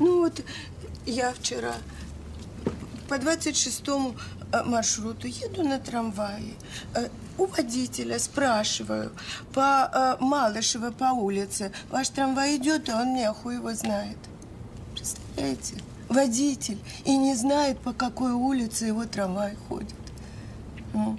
Ну вот, я вчера по 26-му э, маршруту еду на трамвае. Э, У водителя спрашиваю по э, Малышева по улице. Ваш трамвай идет, а он мне хуй его знает. Представляете? Водитель и не знает, по какой улице его трамвай ходит. Ну.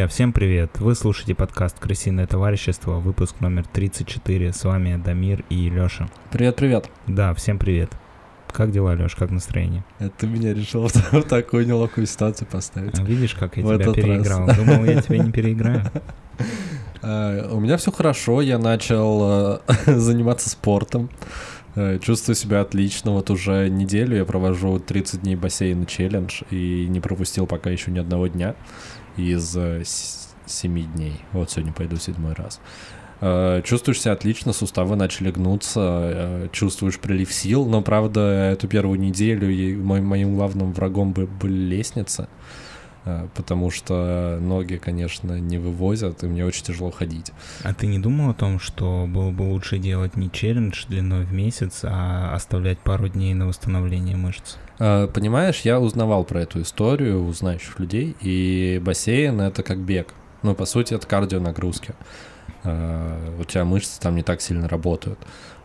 Друзья, всем привет! Вы слушаете подкаст «Крысиное товарищество», выпуск номер 34. С вами Дамир и Лёша. Привет-привет. Да, всем привет. Как дела, Лёш, как настроение? Это ты меня решил в, такую неловкую ситуацию поставить. А видишь, как я В тебя переиграл? раз. Думал, я тебя не переиграю. Э, У меня все хорошо, я начал э, заниматься спортом. Э, Чувствую себя отлично. Вот уже неделю я провожу 30 дней бассейна челлендж и не пропустил пока еще ни одного дня из 7 дней. Вот сегодня пойду седьмой раз. Э, Чувствуешь себя отлично, суставы начали гнуться, э, чувствуешь прилив сил, но, правда, эту первую неделю мой- моим главным врагом бы- были лестницы, э, потому что ноги, конечно, не вывозят, и мне очень тяжело ходить. А ты не думал о том, что было бы лучше делать не челлендж длиной в месяц, а оставлять пару дней на восстановление мышц? Э, Понимаешь, я узнавал про эту историю у знающих людей, и бассейн — это как бег. Ну, по сути, это кардионагрузки. Э, У тебя мышцы там не так сильно работают.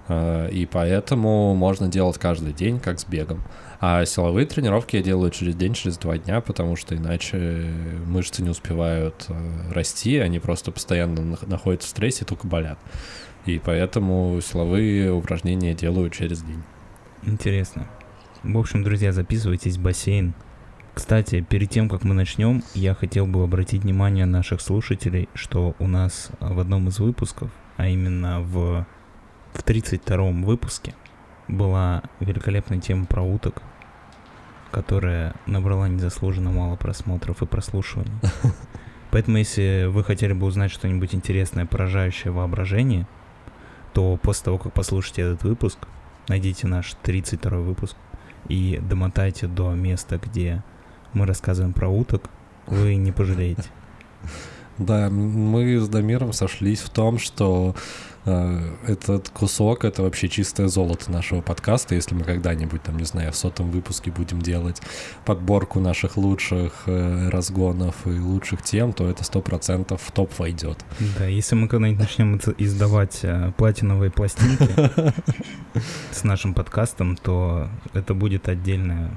Э, И поэтому можно делать каждый день, как с бегом. А силовые тренировки я делаю через день, через два дня, потому что иначе мышцы не успевают э, расти, они просто постоянно нах- находятся в стрессе и только болят. И поэтому силовые упражнения делаю через день. Интересно. В общем, друзья, записывайтесь в бассейн. Кстати, перед тем, как мы начнем, я хотел бы обратить внимание наших слушателей, что у нас в одном из выпусков, а именно в, в 32-м выпуске, была великолепная тема про уток, которая набрала незаслуженно мало просмотров и прослушиваний. Поэтому, если вы хотели бы узнать что-нибудь интересное, поражающее воображение, то после того, как послушаете этот выпуск, найдите наш 32 выпуск и домотайте до места, где мы рассказываем про уток, вы не пожалеете. Да, мы с Дамиром сошлись в том, что э, этот кусок это вообще чистое золото нашего подкаста. Если мы когда-нибудь, там, не знаю, в сотом выпуске будем делать подборку наших лучших э, разгонов и лучших тем, то это сто процентов в топ войдет. Да, если мы когда-нибудь начнем из- издавать э, платиновые пластинки с нашим подкастом, то это будет отдельная,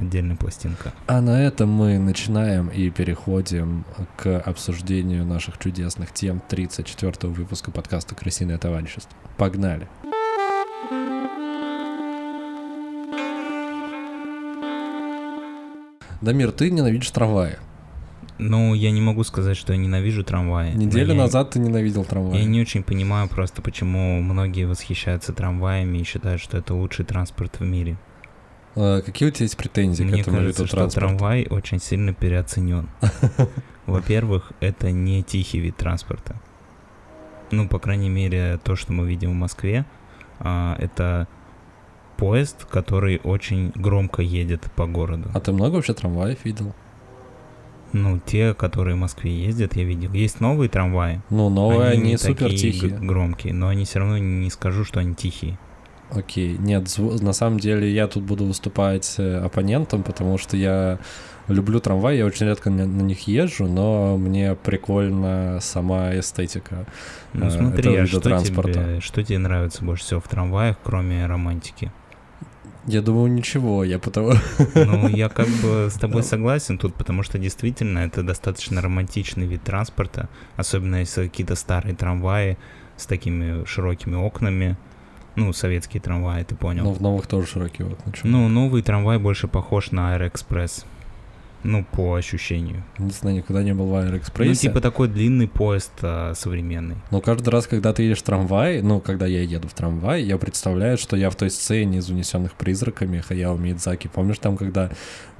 отдельная пластинка. А на этом мы начинаем и переходим к обсуждению наших чудесных тем 34 выпуска подкаста «Крысиное товарищество». Погнали! Дамир, ты ненавидишь трамваи. Ну, я не могу сказать, что я ненавижу трамваи. Неделю я- назад ты ненавидел трамваи. Я не очень понимаю просто, почему многие восхищаются трамваями и считают, что это лучший транспорт в мире. Э, Какие у тебя есть претензии к Мне этому кажется, виду что транспорта? трамвай очень сильно переоценен. Во-первых, это не тихий вид транспорта. Ну, по крайней мере, то, что мы видим в Москве, а, это поезд, который очень громко едет по городу. А ты много вообще трамваев видел? Ну, те, которые в Москве ездят, я видел. Есть новые трамваи. Ну, новые, они, не супер тихие. громкие, но они все равно не скажу, что они тихие. Окей, нет, зв- на самом деле я тут буду выступать э, оппонентом, потому что я люблю трамвай, я очень редко на, на них езжу, но мне прикольна сама эстетика. Ну э, смотри, а что транспорта. тебе, что тебе нравится больше всего в трамваях, кроме романтики? Я думаю, ничего, я потому... Ну, я как бы с тобой согласен тут, потому что действительно это достаточно романтичный вид транспорта, особенно если какие-то старые трамваи с такими широкими окнами, ну, советские трамваи, ты понял. Но в новых тоже широкие окна. чё? Ну, новый трамвай больше похож на Аэроэкспресс. Ну, по ощущению. Не знаю, никогда не был в Ну, Аэроэкспрессе. типа такой длинный поезд а, современный. Но каждый раз, когда ты едешь в трамвай, ну, когда я еду в трамвай, я представляю, что я в той сцене из «Унесенных призраками» Хаяо Миядзаки. Помнишь там, когда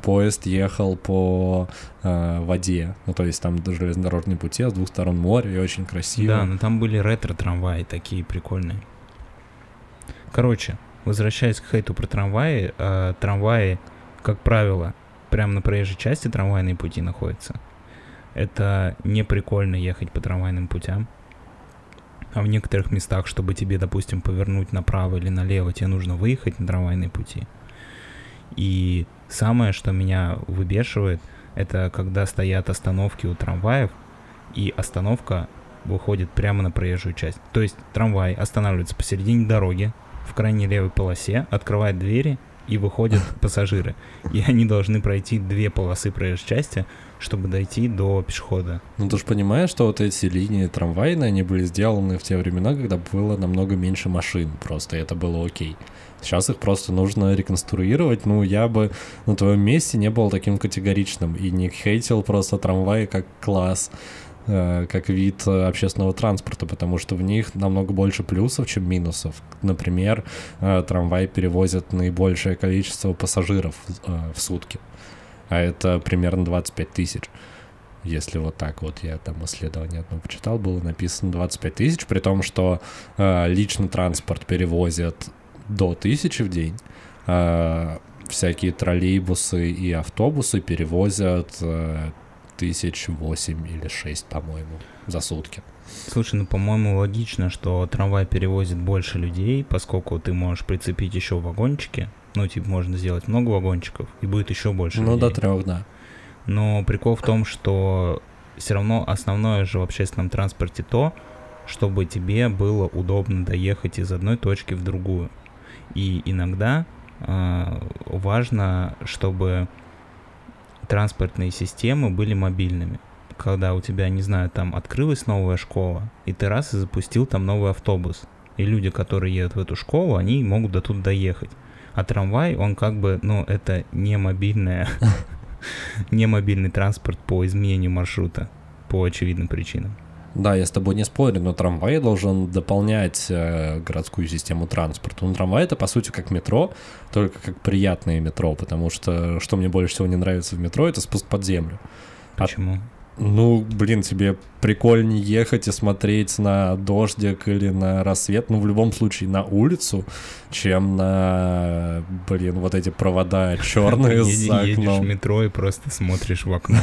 поезд ехал по э, воде? Ну, то есть там железнодорожные пути, а с двух сторон море, и очень красиво. Да, но там были ретро-трамваи такие прикольные. Короче, возвращаясь к хейту про трамваи, э, трамваи как правило, прямо на проезжей части трамвайные пути находятся. Это не прикольно ехать по трамвайным путям. А в некоторых местах, чтобы тебе, допустим, повернуть направо или налево, тебе нужно выехать на трамвайные пути. И самое, что меня выбешивает, это когда стоят остановки у трамваев, и остановка выходит прямо на проезжую часть. То есть трамвай останавливается посередине дороги, в крайней левой полосе, открывает двери, и выходят пассажиры. И они должны пройти две полосы проезжей части, чтобы дойти до пешехода. Ну ты же понимаешь, что вот эти линии трамвайные, они были сделаны в те времена, когда было намного меньше машин просто, и это было окей. Сейчас их просто нужно реконструировать. Ну, я бы на твоем месте не был таким категоричным и не хейтил просто трамваи как класс. Э, как вид э, общественного транспорта, потому что в них намного больше плюсов, чем минусов. Например, э, трамвай перевозит наибольшее количество пассажиров в сутки, а это примерно 25 тысяч. Если вот так вот, я там исследование одно почитал, было написано 25 тысяч, при том, что личный транспорт перевозят до тысячи в день, всякие троллейбусы и автобусы перевозят тысяч восемь или шесть, по-моему, за сутки. Слушай, ну, по-моему, логично, что трамвай перевозит больше людей, поскольку ты можешь прицепить еще вагончики. Ну, типа, можно сделать много вагончиков, и будет еще больше Ну, людей. до трех, да. Но прикол в том, что все равно основное же в общественном транспорте то, чтобы тебе было удобно доехать из одной точки в другую. И иногда э, важно, чтобы транспортные системы были мобильными. Когда у тебя, не знаю, там открылась новая школа, и ты раз и запустил там новый автобус. И люди, которые едут в эту школу, они могут до тут доехать. А трамвай, он как бы, ну, это не мобильная, не мобильный транспорт по изменению маршрута по очевидным причинам. Да, я с тобой не спорю, но трамвай должен дополнять э, городскую систему транспорта. Ну, трамвай это, по сути, как метро, только как приятное метро, потому что, что мне больше всего не нравится в метро, это спуск под землю. А Почему? А, ну, блин, тебе прикольнее ехать и смотреть на дождик или на рассвет, ну, в любом случае, на улицу, чем на, блин, вот эти провода черные за окном. Едешь в метро и просто смотришь в окно.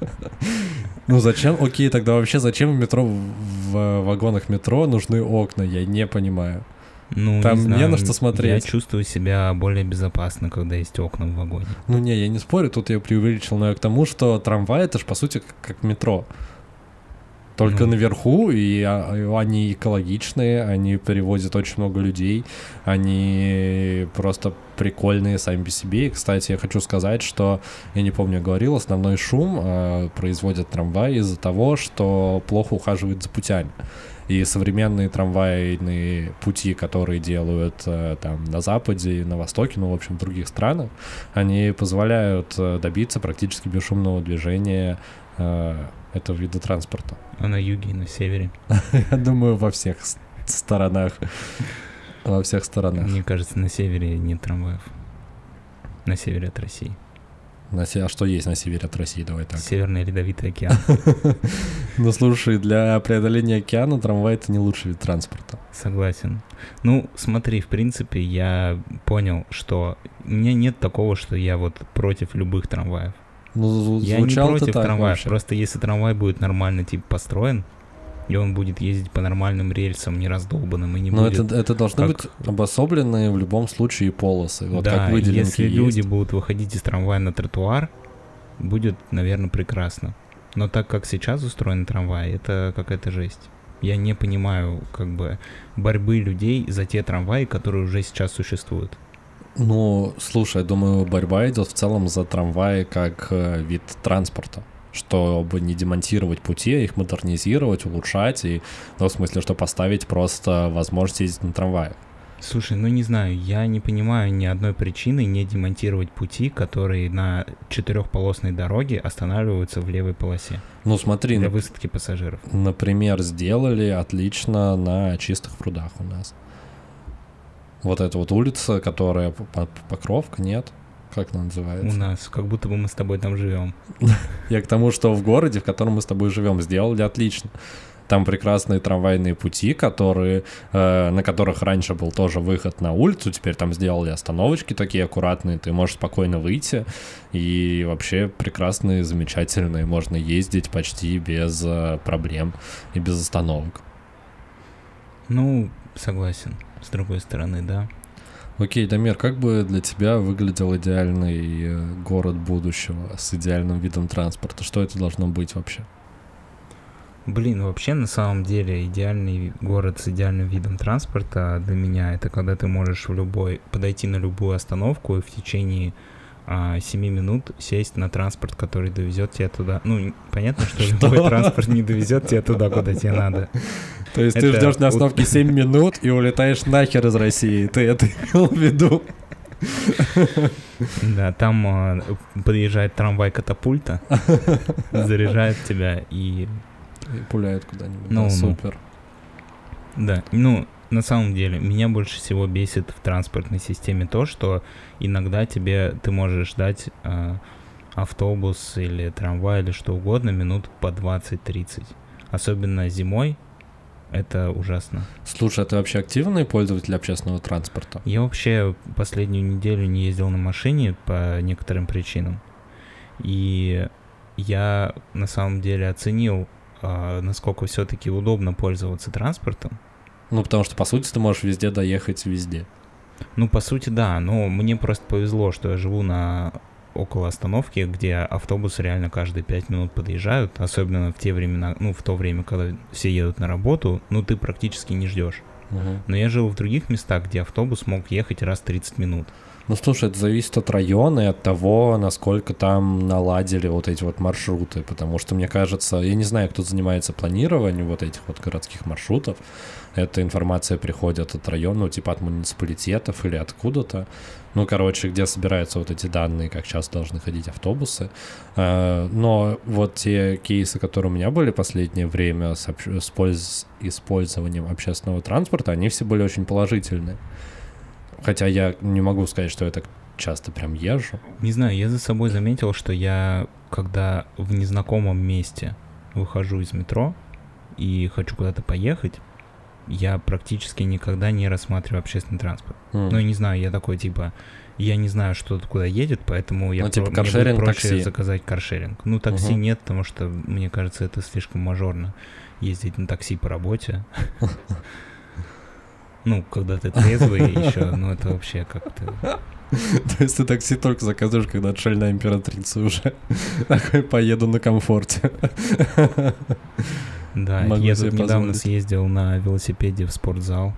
Ну зачем? Окей, тогда вообще зачем в метро, в вагонах метро нужны окна? Я не понимаю. Ну, Там не, знаю, не на что смотреть. Я чувствую себя более безопасно, когда есть окна в вагоне. Ну не, я не спорю, тут я преувеличил, но я к тому, что трамвай это же по сути как, как метро. Только ну. наверху, и а, они экологичные, они перевозят очень много людей, они просто прикольные сами по себе. И, кстати, я хочу сказать, что, я не помню, говорил, основной шум э, производят трамваи из-за того, что плохо ухаживают за путями. И современные трамвайные пути, которые делают э, там на Западе, на Востоке, ну, в общем, в других странах, они позволяют э, добиться практически бесшумного движения э, этого вида транспорта. А на юге и на севере? Я думаю, во всех сторонах. Во всех сторонах. Мне кажется, на севере нет трамваев. На севере от России. На се... А что есть на севере от России? Давай так. Северный ледовитый океан. Ну слушай, для преодоления океана трамвай это не лучший вид транспорта. Согласен. Ну, смотри, в принципе, я понял, что у меня нет такого, что я вот против любых трамваев. Ну, я не против трамвая, просто если трамвай будет нормально типа построен, и он будет ездить по нормальным рельсам, не раздолбанным, и не Но будет... это, это должны как... быть обособленные в любом случае полосы, вот да, как выделенки если есть. люди будут выходить из трамвая на тротуар, будет, наверное, прекрасно. Но так как сейчас устроен трамвай, это какая-то жесть. Я не понимаю, как бы, борьбы людей за те трамваи, которые уже сейчас существуют. Ну, слушай, я думаю, борьба идет в целом за трамваи как э, вид транспорта чтобы не демонтировать пути, а их модернизировать, улучшать, и, ну, в смысле, что поставить просто возможность ездить на трамвае. Слушай, ну не знаю, я не понимаю ни одной причины не демонтировать пути, которые на четырехполосной дороге останавливаются в левой полосе. Ну смотри, для высадки пассажиров. Например, сделали отлично на чистых прудах у нас. Вот эта вот улица, которая Покровка, нет? Как она называется? У нас, как будто бы мы с тобой там живем. Я к тому, что в городе, в котором мы с тобой живем, сделали отлично. Там прекрасные трамвайные пути, которые, э, на которых раньше был тоже выход на улицу, теперь там сделали остановочки такие аккуратные, ты можешь спокойно выйти, и вообще прекрасные, замечательные, можно ездить почти без э, проблем и без остановок. Ну, согласен. С другой стороны, да. Окей, Дамир, как бы для тебя выглядел идеальный э, город будущего с идеальным видом транспорта? Что это должно быть вообще? Блин, вообще на самом деле идеальный город с идеальным видом транспорта для меня это когда ты можешь в любой подойти на любую остановку и в течение а, 7 минут сесть на транспорт, который довезет тебя туда. Ну, понятно, что любой транспорт не довезет тебя туда, куда тебе надо. То есть ты Это ждешь на остановке 7 минут и улетаешь нахер из России. Ты это имел в виду? Да, там а, подъезжает трамвай катапульта, заряжает тебя и И пуляет куда-нибудь. Ну, да, ну. супер. Да, ну, на самом деле, меня больше всего бесит в транспортной системе то, что иногда тебе, ты можешь ждать э, автобус или трамвай или что угодно минут по 20-30. Особенно зимой, это ужасно. Слушай, а ты вообще активный пользователь общественного транспорта? Я вообще последнюю неделю не ездил на машине по некоторым причинам. И я на самом деле оценил, а, насколько все-таки удобно пользоваться транспортом. Ну, потому что, по сути, ты можешь везде доехать везде. Ну, по сути, да, но мне просто повезло, что я живу на около остановки, где автобусы реально каждые пять минут подъезжают, особенно в те времена, ну, в то время, когда все едут на работу, ну, ты практически не ждешь. Мгм. Но я жил в других местах, где автобус мог ехать раз в 30 минут. Ну, слушай, это зависит от района и от того, насколько там наладили вот эти вот маршруты, потому что, мне кажется, я не знаю, кто занимается планированием вот этих вот городских маршрутов, эта информация приходит от района, ну, типа от муниципалитетов или откуда-то, ну, короче, где собираются вот эти данные, как часто должны ходить автобусы. Э, Но вот те кейсы, которые у меня были последнее время с, использованием общественного транспорта, они все были очень положительные. Хотя я не могу сказать, что я так часто прям езжу. Не знаю, я за собой заметил, что я, когда в незнакомом месте выхожу из метро и хочу куда-то поехать, я практически никогда не рассматриваю общественный транспорт. М. Ну, я не знаю, я такой, типа, я не знаю, что тут куда едет, поэтому я Ну, типа, про- мне проще такси. заказать каршеринг. Ну, такси Мгм. нет, потому что, мне кажется, это слишком мажорно ездить на такси по работе. Ну, когда ты трезвый еще, ну это вообще как-то... То есть ты такси только заказываешь, когда отшельная императрица уже. Такой поеду на комфорте. Да, Могу я тут недавно позволить. съездил на велосипеде в спортзал.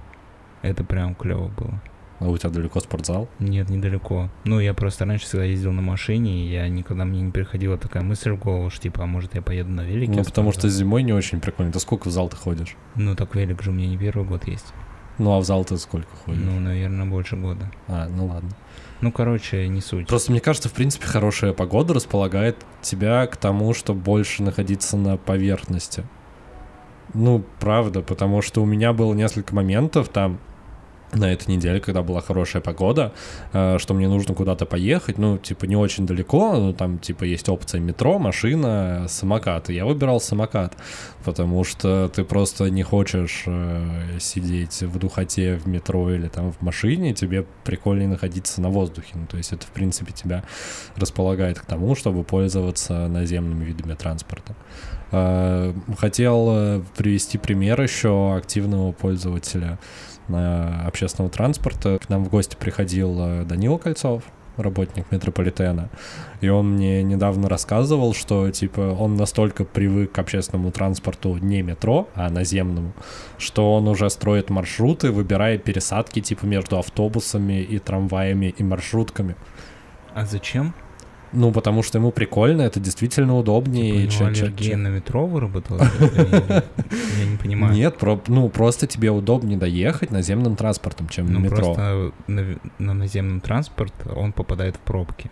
Это прям клево было. А у тебя далеко спортзал? Нет, недалеко. Ну, я просто раньше всегда ездил на машине, и я никогда мне не приходила такая мысль в голову, что типа, а может я поеду на велике? Ну, потому что зимой не очень прикольно. Ты сколько в зал ты ходишь? Ну, так велик же у меня не первый год есть. Ну, а в зал ты сколько ходишь? Ну, наверное, больше года. А, ну ладно. Ну, короче, не суть. Просто мне кажется, в принципе, хорошая погода располагает тебя к тому, чтобы больше находиться на поверхности. Ну, правда, потому что у меня было несколько моментов там на этой неделе, когда была хорошая погода, э, что мне нужно куда-то поехать, ну, типа, не очень далеко, ну, там, типа, есть опция метро, машина, самокат, и я выбирал самокат, потому что ты просто не хочешь э, сидеть в духоте в метро или там в машине, тебе прикольнее находиться на воздухе, ну, то есть это, в принципе, тебя располагает к тому, чтобы пользоваться наземными видами транспорта. Э, Хотел привести пример еще активного пользователя общественного транспорта. К нам в гости приходил э, Данила Кольцов, работник метрополитена, и он мне недавно рассказывал, что типа он настолько привык к общественному транспорту не метро, а наземному, что он уже строит маршруты, выбирая пересадки типа между автобусами и трамваями и маршрутками. А зачем? Ну, потому что ему прикольно, это действительно удобнее. Типа, у него чем- аллергия чем- на метро выработалась? Я не понимаю. Нет, ну просто тебе удобнее доехать наземным транспортом, чем Ну, на метро. просто на, на наземном транспорт он попадает в пробки.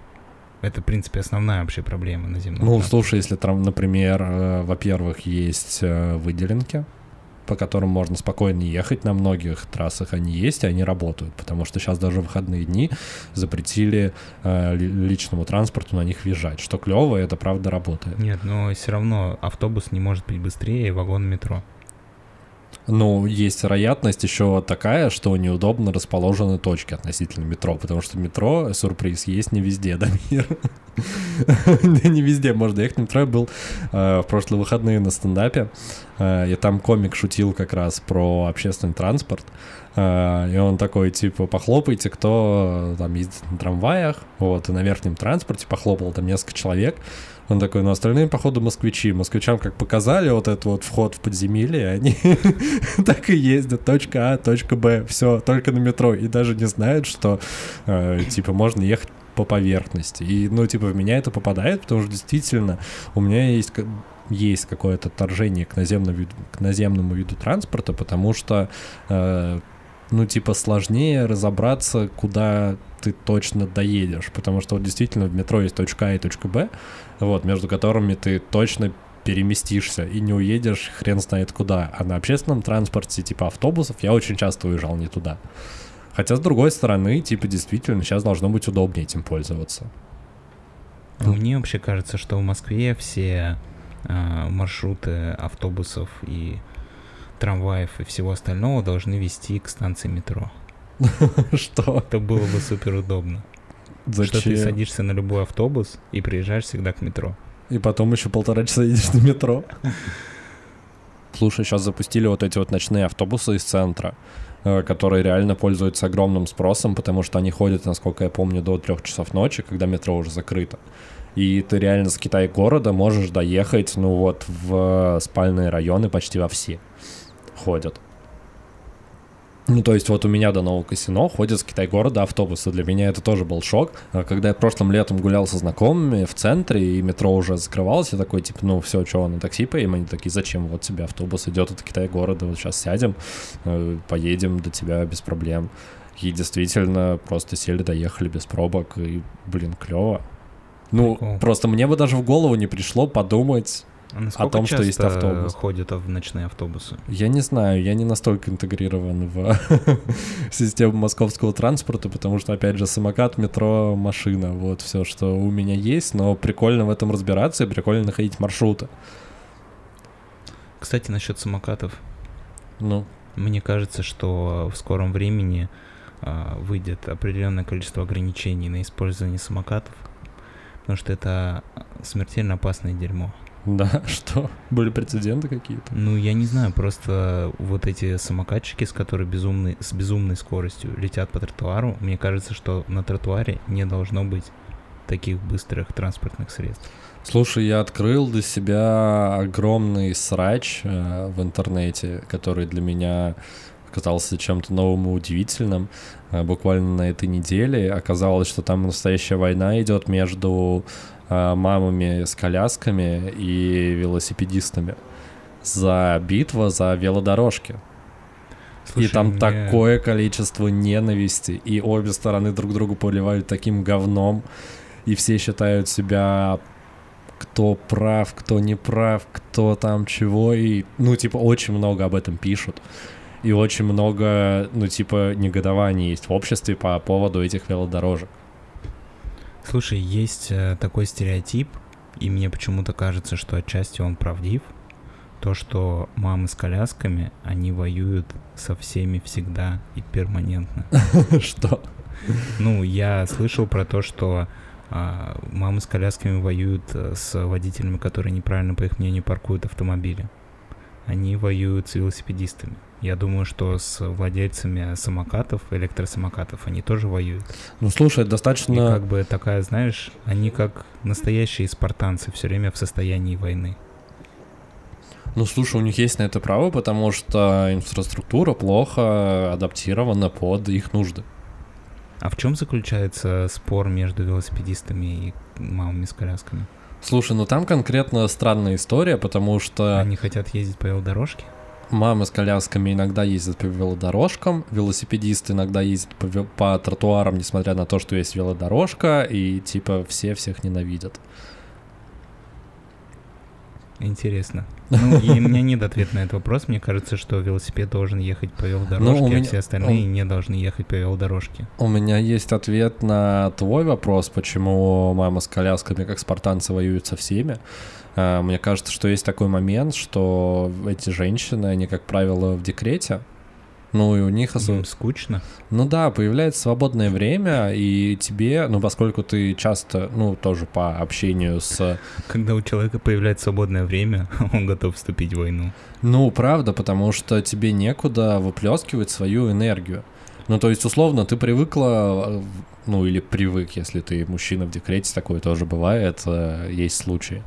Это, в принципе, основная вообще проблема наземного Ну, слушай, если там, например, э, во-первых, есть э, выделенки, по которым можно спокойно ехать, на многих трассах они есть, и они работают, потому что сейчас даже выходные дни запретили э, ли- личному транспорту на них въезжать, что клево, это правда работает. Нет, но все равно автобус не может быть быстрее вагона метро. Ну, есть вероятность еще такая, что неудобно расположены точки относительно метро, потому что метро, сюрприз, есть не везде, да, мир? Не везде можно ехать. Метро я был э, в прошлые выходные на стендапе, э, и там комик шутил как раз про общественный транспорт, э, и он такой, типа, похлопайте, кто там ездит на трамваях, вот, и на верхнем транспорте похлопал там несколько человек, он такой, ну остальные, походу, москвичи. Москвичам как показали вот этот вот вход в подземелье, они так и ездят. Точка А, точка Б, все, только на метро. И даже не знают, что, э, типа, можно ехать по поверхности. И, ну, типа, в меня это попадает, потому что действительно у меня есть есть какое-то отторжение к наземному, виду, к наземному виду транспорта, потому что, э, ну, типа, сложнее разобраться, куда ты точно доедешь, потому что вот действительно в метро есть точка А и точка Б, вот, между которыми ты точно переместишься и не уедешь хрен знает куда. А на общественном транспорте, типа автобусов, я очень часто уезжал не туда. Хотя, с другой стороны, типа, действительно, сейчас должно быть удобнее этим пользоваться. Ну, мне вообще кажется, что в Москве все э, маршруты автобусов и трамваев и всего остального должны вести к станции метро. Что? Это было бы супер удобно. Зачем? Что ты садишься на любой автобус и приезжаешь всегда к метро. И потом еще полтора часа едешь на метро. Слушай, сейчас запустили вот эти вот ночные автобусы из центра, э, которые реально пользуются огромным спросом, потому что они ходят, насколько я помню, до трех часов ночи, когда метро уже закрыто. И ты реально с Китай города можешь доехать, ну вот, в спальные районы почти во все ходят. Ну, то есть вот у меня до Нового Касино ходят с Китай-города автобусы. Для меня это тоже был шок. А когда я прошлым летом гулял со знакомыми в центре, и метро уже закрывалось, я такой, типа, ну, все, что, на такси поедем? Они такие, зачем? Вот тебе автобус идет от Китай-города, вот сейчас сядем, э, поедем до тебя без проблем. И действительно просто сели, доехали без пробок, и, блин, клево. Ну, Прикол. просто мне бы даже в голову не пришло подумать, а о том, что есть автобус. ходят в ночные автобусы? Я не знаю, я не настолько интегрирован в систему московского транспорта, потому что, опять же, самокат, метро, машина, вот все, что у меня есть, но прикольно в этом разбираться и прикольно находить маршруты. Кстати, насчет самокатов. Ну? Мне кажется, что в скором времени э, выйдет определенное количество ограничений на использование самокатов, потому что это смертельно опасное дерьмо. Да, что? Были прецеденты какие-то? Ну, я не знаю, просто вот эти самокатчики, с которыми безумной, с безумной скоростью летят по тротуару, мне кажется, что на тротуаре не должно быть таких быстрых транспортных средств. Слушай, я открыл для себя огромный срач э, в интернете, который для меня казался чем-то новым и удивительным. Э, буквально на этой неделе оказалось, что там настоящая война идет между мамами с колясками и велосипедистами за битва за велодорожки. Слушай, и там мне... такое количество ненависти, и обе стороны друг другу поливают таким говном, и все считают себя кто прав, кто не прав, кто там чего, и, ну, типа, очень много об этом пишут. И очень много, ну, типа, негодований есть в обществе по поводу этих велодорожек. Слушай, есть э, такой стереотип, и мне почему-то кажется, что отчасти он правдив. То, что мамы с колясками, они воюют со всеми всегда и перманентно. Что? Ну, я слышал про то, что а, мамы с колясками воюют э, с водителями, которые неправильно, по их мнению, паркуют автомобили. Они воюют с велосипедистами. Я думаю, что с владельцами самокатов, электросамокатов, они тоже воюют. Ну, слушай, достаточно... И как бы такая, знаешь, они как настоящие спартанцы, все время в состоянии войны. Ну, слушай, у них есть на это право, потому что инфраструктура плохо адаптирована под их нужды. А в чем заключается спор между велосипедистами и мамами с колясками? Слушай, ну там конкретно странная история, потому что... Они хотят ездить по велодорожке? Мамы с колясками иногда ездят по велодорожкам, велосипедисты иногда ездят по, по тротуарам, несмотря на то, что есть велодорожка, и типа все всех ненавидят. Интересно. Ну, и у меня нет ответа на этот вопрос. Мне кажется, что велосипед должен ехать по велодорожке, Ну, а меня- все остальные у- не должны ехать по велодорожке. У меня есть ответ на твой вопрос, почему мама с колясками, как спартанцы, воюют со всеми. А, Мне кажется, что есть такой момент, что эти женщины, они, как правило, в декрете. Ну, и у них особо... Им скучно. Ну да, появляется свободное время, и тебе, ну, поскольку ты часто, ну, тоже по общению с... Когда у человека появляется свободное время, он готов вступить в войну. Ну, правда, потому что тебе некуда выплескивать свою энергию. Ну, то есть, условно, ты привыкла, ну, или привык, если ты мужчина в декрете, такое тоже бывает, э, есть случаи.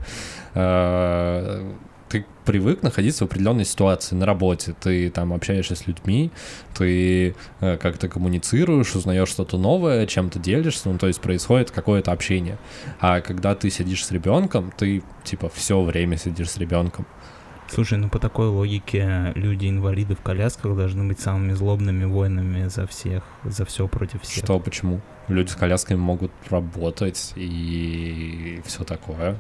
Э, Ты привык находиться в определенной ситуации на работе, ты там общаешься с людьми, ты э, как-то коммуницируешь, узнаешь что-то новое, чем-то делишься, ну, то есть происходит какое-то общение. А когда ты сидишь с ребенком, ты, типа, все время сидишь с ребенком. Слушай, ну по такой логике люди-инвалиды в колясках должны быть самыми злобными воинами за всех, за все против всех. Что, почему? Люди с колясками могут работать и все такое.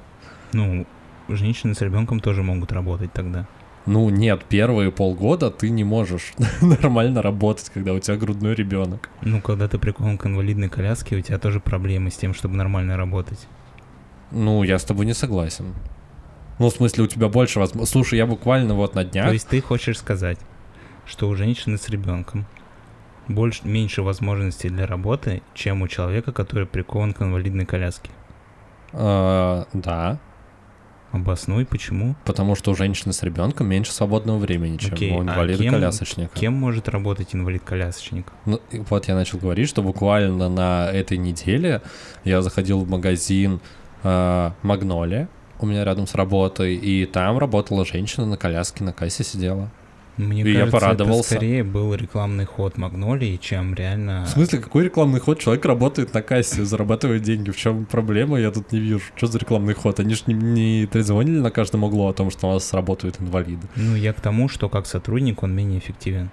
Ну, женщины с ребенком тоже могут работать тогда. Ну нет, первые полгода ты не можешь нормально работать, когда у тебя грудной ребенок. Ну, когда ты прикован к инвалидной коляске, у тебя тоже проблемы с тем, чтобы нормально работать. Ну, я с тобой не согласен. Ну, в смысле, у тебя больше возможностей. Слушай, я буквально вот на днях... То есть ты хочешь сказать, что у женщины с ребенком больше, меньше возможностей для работы, чем у человека, который прикован к инвалидной коляске. э, да, Обоснуй, почему? потому что у женщины с ребенком меньше свободного времени, чем Окей, у а инвалида-колясочника. Кем может работать инвалид-колясочник? Ну, вот я начал говорить, что буквально на этой неделе я заходил в магазин э, Магнолия, у меня рядом с работой, и там работала женщина на коляске, на кассе сидела. Мне И я кажется, порадовался. это скорее был рекламный ход Магнолии, чем реально... В смысле, какой рекламный ход? Человек работает на кассе, зарабатывает деньги. В чем проблема? Я тут не вижу. Что за рекламный ход? Они же не, не трезвонили на каждом углу о том, что у нас работают инвалиды. Ну, я к тому, что как сотрудник он менее эффективен.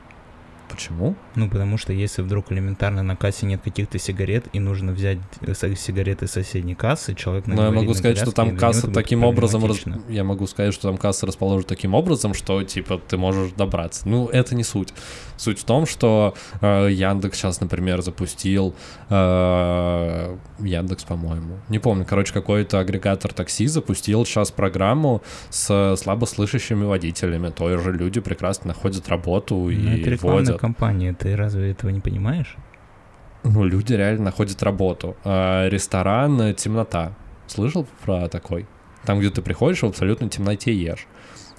Почему? Ну, потому что если вдруг элементарно на кассе нет каких-то сигарет и нужно взять э, сигареты соседней кассы, человек Но Ну, я могу сказать, что там касса таким образом... раз-. Я могу сказать, что там касса расположена таким образом, что, типа, ты можешь добраться. Ну, это не суть. Суть в том, что э, Яндекс сейчас, например, запустил... э, Яндекс, по-моему. Не помню. Короче, какой-то агрегатор такси запустил сейчас программу с слабослышащими водителями. То же люди прекрасно находят работу Ну, и это рекламная водят. кампания, ты разве этого не понимаешь? Ну, люди реально находят работу. А, ресторан э, «Темнота». Слышал про такой? Там, где ты приходишь, в абсолютно темноте ешь.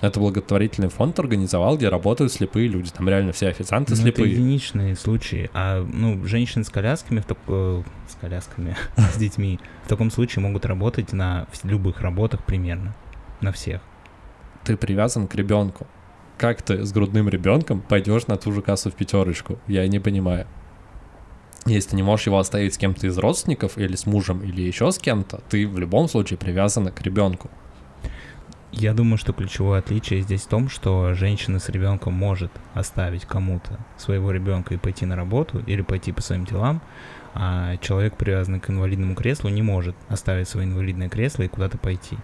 Это благотворительный фонд организовал, где работают слепые люди. Там реально все официанты Ну, это слепые. единичные случаи. А, ну, женщины с колясками, в так- э, с колясками, с детьми, в таком случае могут работать на любых работах примерно. На всех. Ты привязан к ребенку. Как ты с грудным ребенком пойдешь на ту же кассу в пятерочку? Я не понимаю. Если ты не можешь его оставить с кем-то из родственников или с мужем или еще с кем-то, ты в любом случае привязана к ребенку. Я думаю, что ключевое отличие здесь в том, что женщина с ребенком может оставить кому-то своего ребенка и пойти на работу или пойти по своим делам, а человек, привязанный к инвалидному креслу, не может оставить свое инвалидное кресло и куда-то пойти.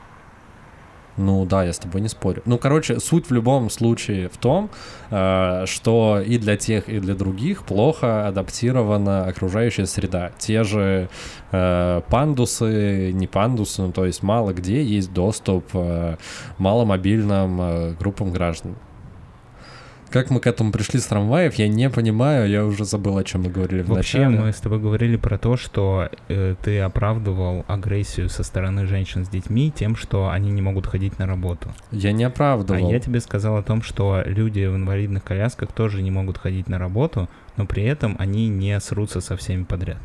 Ну да, я с тобой не спорю. Ну, короче, суть в любом случае в том, э, что и для тех, и для других плохо адаптирована окружающая среда. Те же э, пандусы, не пандусы, ну, то есть мало где есть доступ э, маломобильным э, группам граждан. Как мы к этому пришли с трамваев, я не понимаю, я уже забыл, о чем мы говорили в Вообще, мы с тобой говорили про то, что э, ты оправдывал агрессию со стороны женщин с детьми тем, что они не могут ходить на работу. Я не А оправдывал. я тебе сказал о том, что люди в инвалидных колясках тоже не могут ходить на работу, но при этом они не срутся со всеми подряд.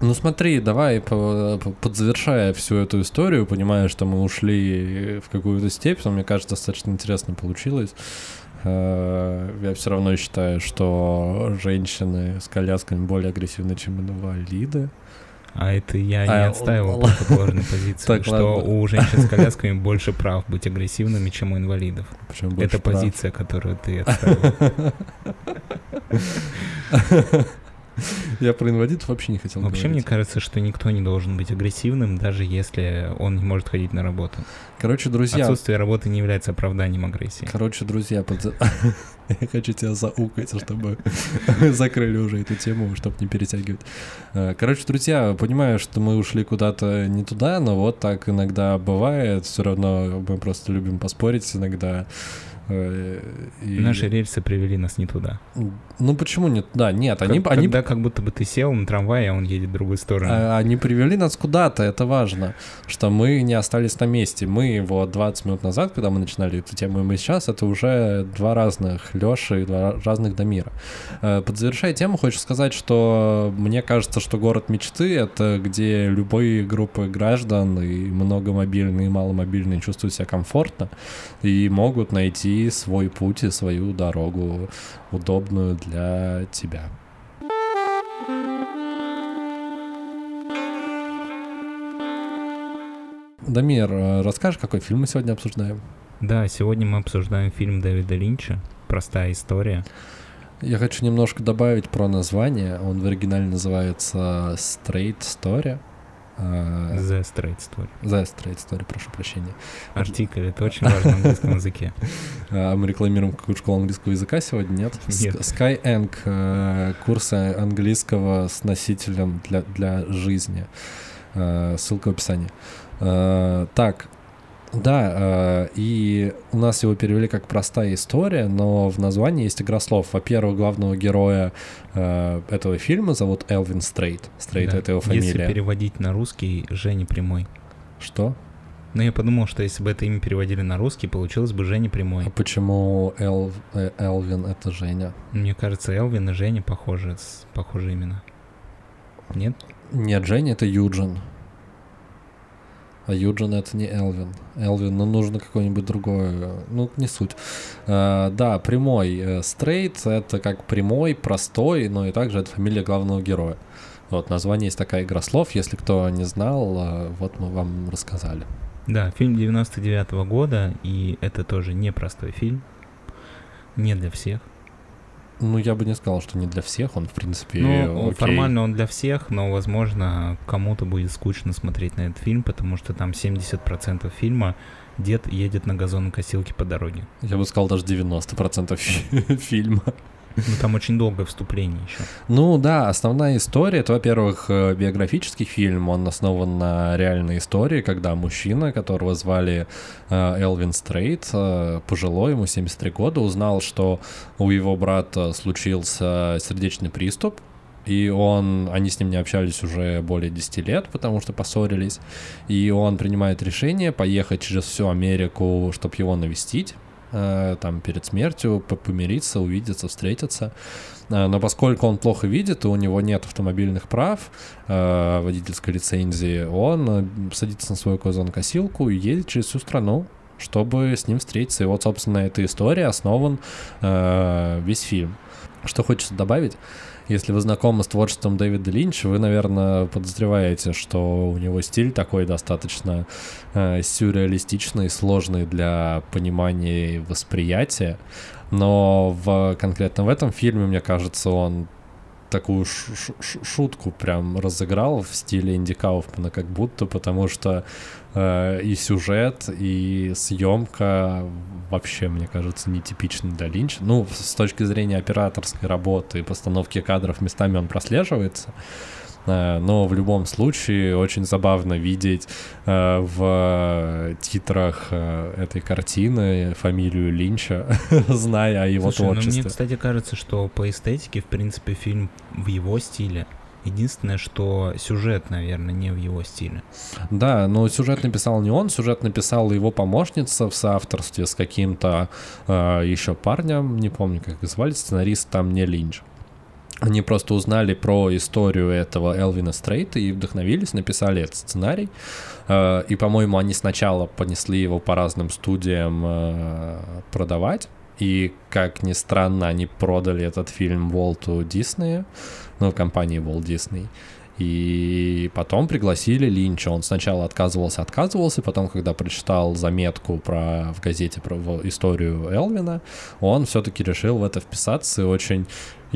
Ну смотри, давай, по- по- подзавершая всю эту историю, понимая, что мы ушли в какую-то степь, но мне кажется, достаточно интересно получилось. Э, Я все равно считаю, что женщины с колясками более агрессивны, чем инвалиды. А это я А, не отстаивал ладно. противоположной позиции, Так, что ладно. у женщин с колясками больше прав быть агрессивными, чем у инвалидов. Больше это прав. позиция, которую ты отстаивал. Я про инвалидов вообще не хотел Вообще, мне говорить. кажется, что никто не должен быть агрессивным, даже если он не может ходить на работу. Короче, друзья, Отсутствие работы не является оправданием агрессии. Короче, друзья, под- я хочу тебя заукать, чтобы закрыли уже эту тему, чтобы не перетягивать. Э, Короче, друзья, понимаю, что мы ушли куда-то не туда, но вот так иногда бывает. Все равно мы просто любим поспорить иногда. Э, и- Наши рельсы привели нас не туда. Ну почему не туда? Нет, они, Как- они, Когда как будто бы ты сел на трамвай, а он едет в другую сторону. а, они привели нас куда-то, это важно, что мы не остались на месте. Мы вот 20 минут назад, когда мы начинали эту тему, и мы сейчас, это уже два разных Лёши и два разных Дамира. Э, Подзавершая тему, хочу сказать, что мне кажется, что город мечты — это где любые группы граждан, и многомобильные, и маломобильные чувствуют себя комфортно и могут найти свой путь и свою дорогу, удобную для тебя. Дамир, э, расскажешь, какой фильм мы сегодня обсуждаем? Да, сегодня мы обсуждаем фильм Дэвида Линча «Простая история». Я хочу немножко добавить про название. Он в оригинале называется Straight Story. Э, The Straight Story. The Straight Story, прошу прощения. Артикль, это очень важно в английском языке. А мы рекламируем какую школу английского языка сегодня, нет? Нет. Skyeng, э, курсы английского с носителем для, для жизни. Э, Ссылка в описании. Э, Так, да, э, и у нас его перевели как простая история, но в названии есть игра слов. Во-первых, главного героя э, этого фильма зовут Элвин Стрейт. Стрейт Да. это его Если фамилия. переводить на русский, Женя Прямой. Что? Но я подумал, что если бы это имя переводили на русский, получилось бы Женя А Прямой. почему Эл- э, Элвин это Женя? Мне кажется, Элвин и Женя похожи, похожи именно. Нет? Нет, Женя это Юджин. А Юджин это не Элвин. Элвин, ну нужно какое-нибудь другое. Ну, не суть. А, да, прямой. Стрейт это как прямой, простой, но и также это фамилия главного героя. Вот, название есть такая игра слов. Если кто не знал, а, вот мы вам рассказали. Да, фильм 99 года, и это тоже непростой фильм. Не для всех. Ну, я бы не сказал, что не для всех, он, в принципе, Ну, окей. формально он для всех, но, возможно, кому-то будет скучно смотреть на этот фильм, потому что там 70% фильма дед едет на газонокосилке по дороге. Я бы сказал, даже 90% фи- фильма. Ну, там очень долгое вступление еще. Ну да, основная история, это, во-первых, э, биографический фильм, он основан на реальной истории, когда мужчина, которого звали э, Элвин Стрейт, э, пожилой, ему 73 года, узнал, что у его брата случился сердечный приступ, и он, они с ним не общались уже более 10 лет, потому что поссорились, и он принимает решение поехать через всю Америку, чтобы его навестить, там перед смертью, по- помириться, увидеться, встретиться. Э, Но поскольку он плохо видит, и у него нет автомобильных прав, э, водительской лицензии, он э, садится на свою козонкосилку и едет через всю страну, чтобы с ним встретиться. И вот, собственно, на этой истории основан э, весь фильм. Что хочется добавить? Если вы знакомы с творчеством Дэвида Линча, вы, наверное, подозреваете, что у него стиль такой достаточно э, сюрреалистичный, сложный для понимания и восприятия. Но в, конкретно в этом фильме, мне кажется, он такую шутку прям разыграл в стиле Инди Кауфмана, как будто, потому что и сюжет, и съемка вообще, мне кажется, нетипичны для Линча. Ну, с точки зрения операторской работы и постановки кадров местами он прослеживается. Э, Но в любом случае очень забавно видеть э, в титрах э, этой картины фамилию Линча, зная о его Слушай, ну творчестве. мне, кстати, кажется, что по эстетике, в принципе, фильм в его стиле. Единственное, что сюжет, наверное, не в его стиле. Да, но сюжет написал не он, сюжет написала его помощница в соавторстве с каким-то э, еще парнем, не помню, как их звали, сценарист там не Линч. Они просто узнали про историю этого Элвина Стрейта и вдохновились, написали этот сценарий. Э, И, по-моему, они сначала понесли его по разным студиям э, продавать. И, как ни странно, они продали этот фильм Волту Диснею, ну, компании Walt Disney. И потом пригласили Линча. Он сначала отказывался, отказывался, потом, когда прочитал заметку про, в газете про историю Элвина, он все-таки решил в это вписаться и очень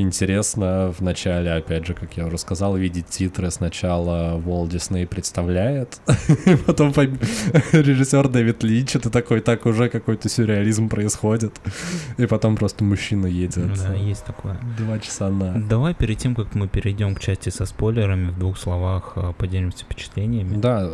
интересно в начале, опять же, как я уже сказал, видеть титры. Сначала Walt Disney представляет, потом режиссер Дэвид Линч, это такой, так уже какой-то сюрреализм происходит. И потом просто мужчина едет. Да, есть такое. Два часа на. Давай перед тем, как мы перейдем к части со спойлерами, в двух словах э, поделимся впечатлениями. Да,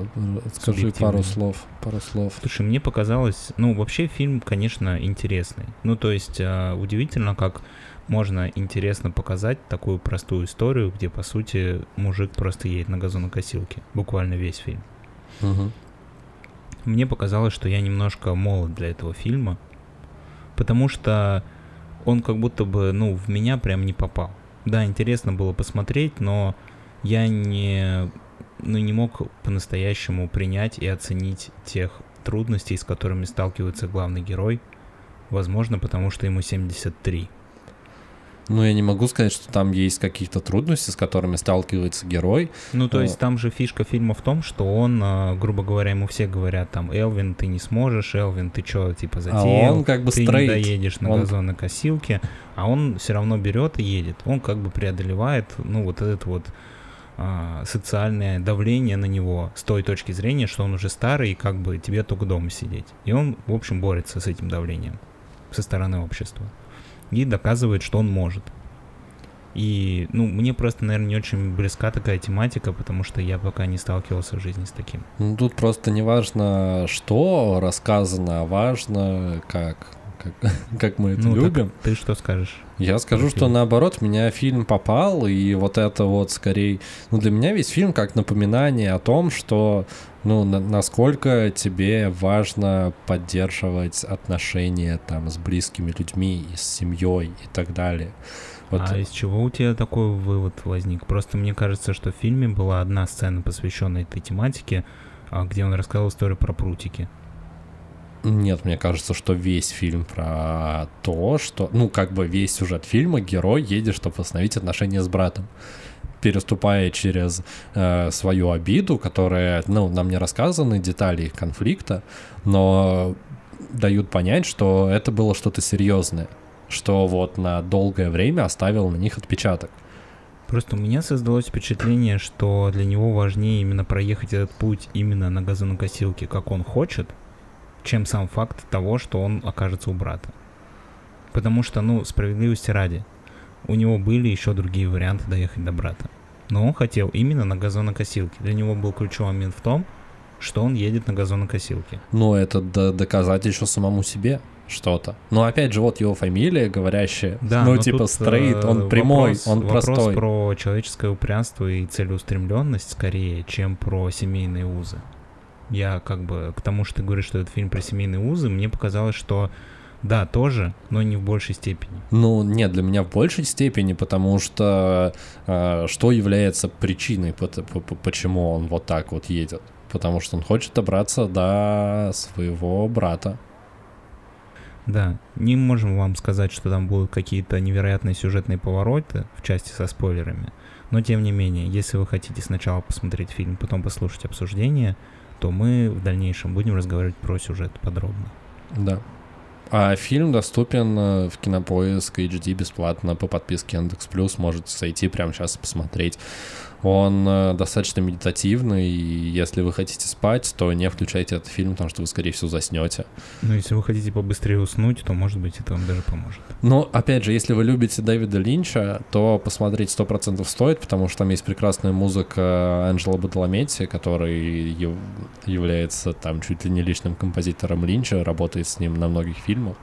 скажи пару слов, пару слов. Слушай, мне показалось, ну, вообще фильм, конечно, интересный. Ну, то есть, э, удивительно, как можно интересно показать такую простую историю, где, по сути, мужик просто едет на газонокосилке. Буквально весь фильм. Угу. Мне показалось, что я немножко молод для этого фильма, потому что он как будто бы, ну, в меня прям не попал. Да, интересно было посмотреть, но я не, ну, не мог по-настоящему принять и оценить тех трудностей, с которыми сталкивается главный герой. Возможно, потому что ему 73. Ну, я не могу сказать, что там есть какие-то трудности, с которыми сталкивается герой. Ну, то есть там же фишка фильма в том, что он, а, грубо говоря, ему все говорят там, Элвин, ты не сможешь, Элвин, ты что, типа, затеял, а он как бы ты стрейт. не доедешь на он... газонокосилке, а он все равно берет и едет. Он как бы преодолевает, ну, вот этот вот а, социальное давление на него с той точки зрения, что он уже старый и как бы тебе только дома сидеть. И он, в общем, борется с этим давлением со стороны общества и доказывает, что он может. И, ну, мне просто, наверное, не очень близка такая тематика, потому что я пока не сталкивался в жизни с таким. Ну, тут просто не важно, что рассказано, а важно, как. Как, как мы это ну, любим. Ты что скажешь? Я скажу, что наоборот, меня фильм попал, и вот это вот скорее... Ну, для меня весь фильм как напоминание о том, что, ну, на, насколько тебе важно поддерживать отношения там с близкими людьми, и с семьей и так далее. Вот. А из чего у тебя такой вывод возник? Просто мне кажется, что в фильме была одна сцена, посвященная этой тематике, а, где он рассказал историю про прутики. Нет, мне кажется, что весь фильм про то, что, ну, как бы весь сюжет фильма, герой едет, чтобы восстановить отношения с братом переступая через э, свою обиду, которая, ну, нам не рассказаны детали их конфликта, но дают понять, что это было что-то серьезное, что вот на долгое время оставил на них отпечаток. Просто у меня создалось впечатление, что для него важнее именно проехать этот путь именно на газонокосилке, как он хочет, чем сам факт того, что он окажется у брата. Потому что, ну, справедливости ради, у него были еще другие варианты доехать до брата. Но он хотел именно на газонокосилке. Для него был ключевой момент в том, что он едет на газонокосилке. Но это доказать еще самому себе что-то. Но опять же, вот его фамилия, говорящая, да, ну типа стрейт, он прямой, вопрос, он простой. Вопрос про человеческое упрямство и целеустремленность скорее, чем про семейные узы я как бы к тому, что ты говоришь, что этот фильм про семейные узы, мне показалось, что да, тоже, но не в большей степени. Ну, нет, для меня в большей степени, потому что э, что является причиной, почему он вот так вот едет? Потому что он хочет добраться до своего брата. Да, не можем вам сказать, что там будут какие-то невероятные сюжетные повороты в части со спойлерами, но тем не менее, если вы хотите сначала посмотреть фильм, потом послушать обсуждение, то мы в дальнейшем будем разговаривать про сюжет подробно. Да. А фильм доступен э, в Кинопоиск HD бесплатно по подписке Яндекс Плюс. Можете зайти прямо сейчас посмотреть. Он э, достаточно медитативный, и если вы хотите спать, то не включайте этот фильм, потому что вы, скорее всего, заснете. Ну, если вы хотите побыстрее уснуть, то, может быть, это вам даже поможет. Но, опять же, если вы любите Дэвида Линча, то посмотреть сто процентов стоит, потому что там есть прекрасная музыка Анджела Бадалометти, который является там чуть ли не личным композитором Линча, работает с ним на многих фильмах.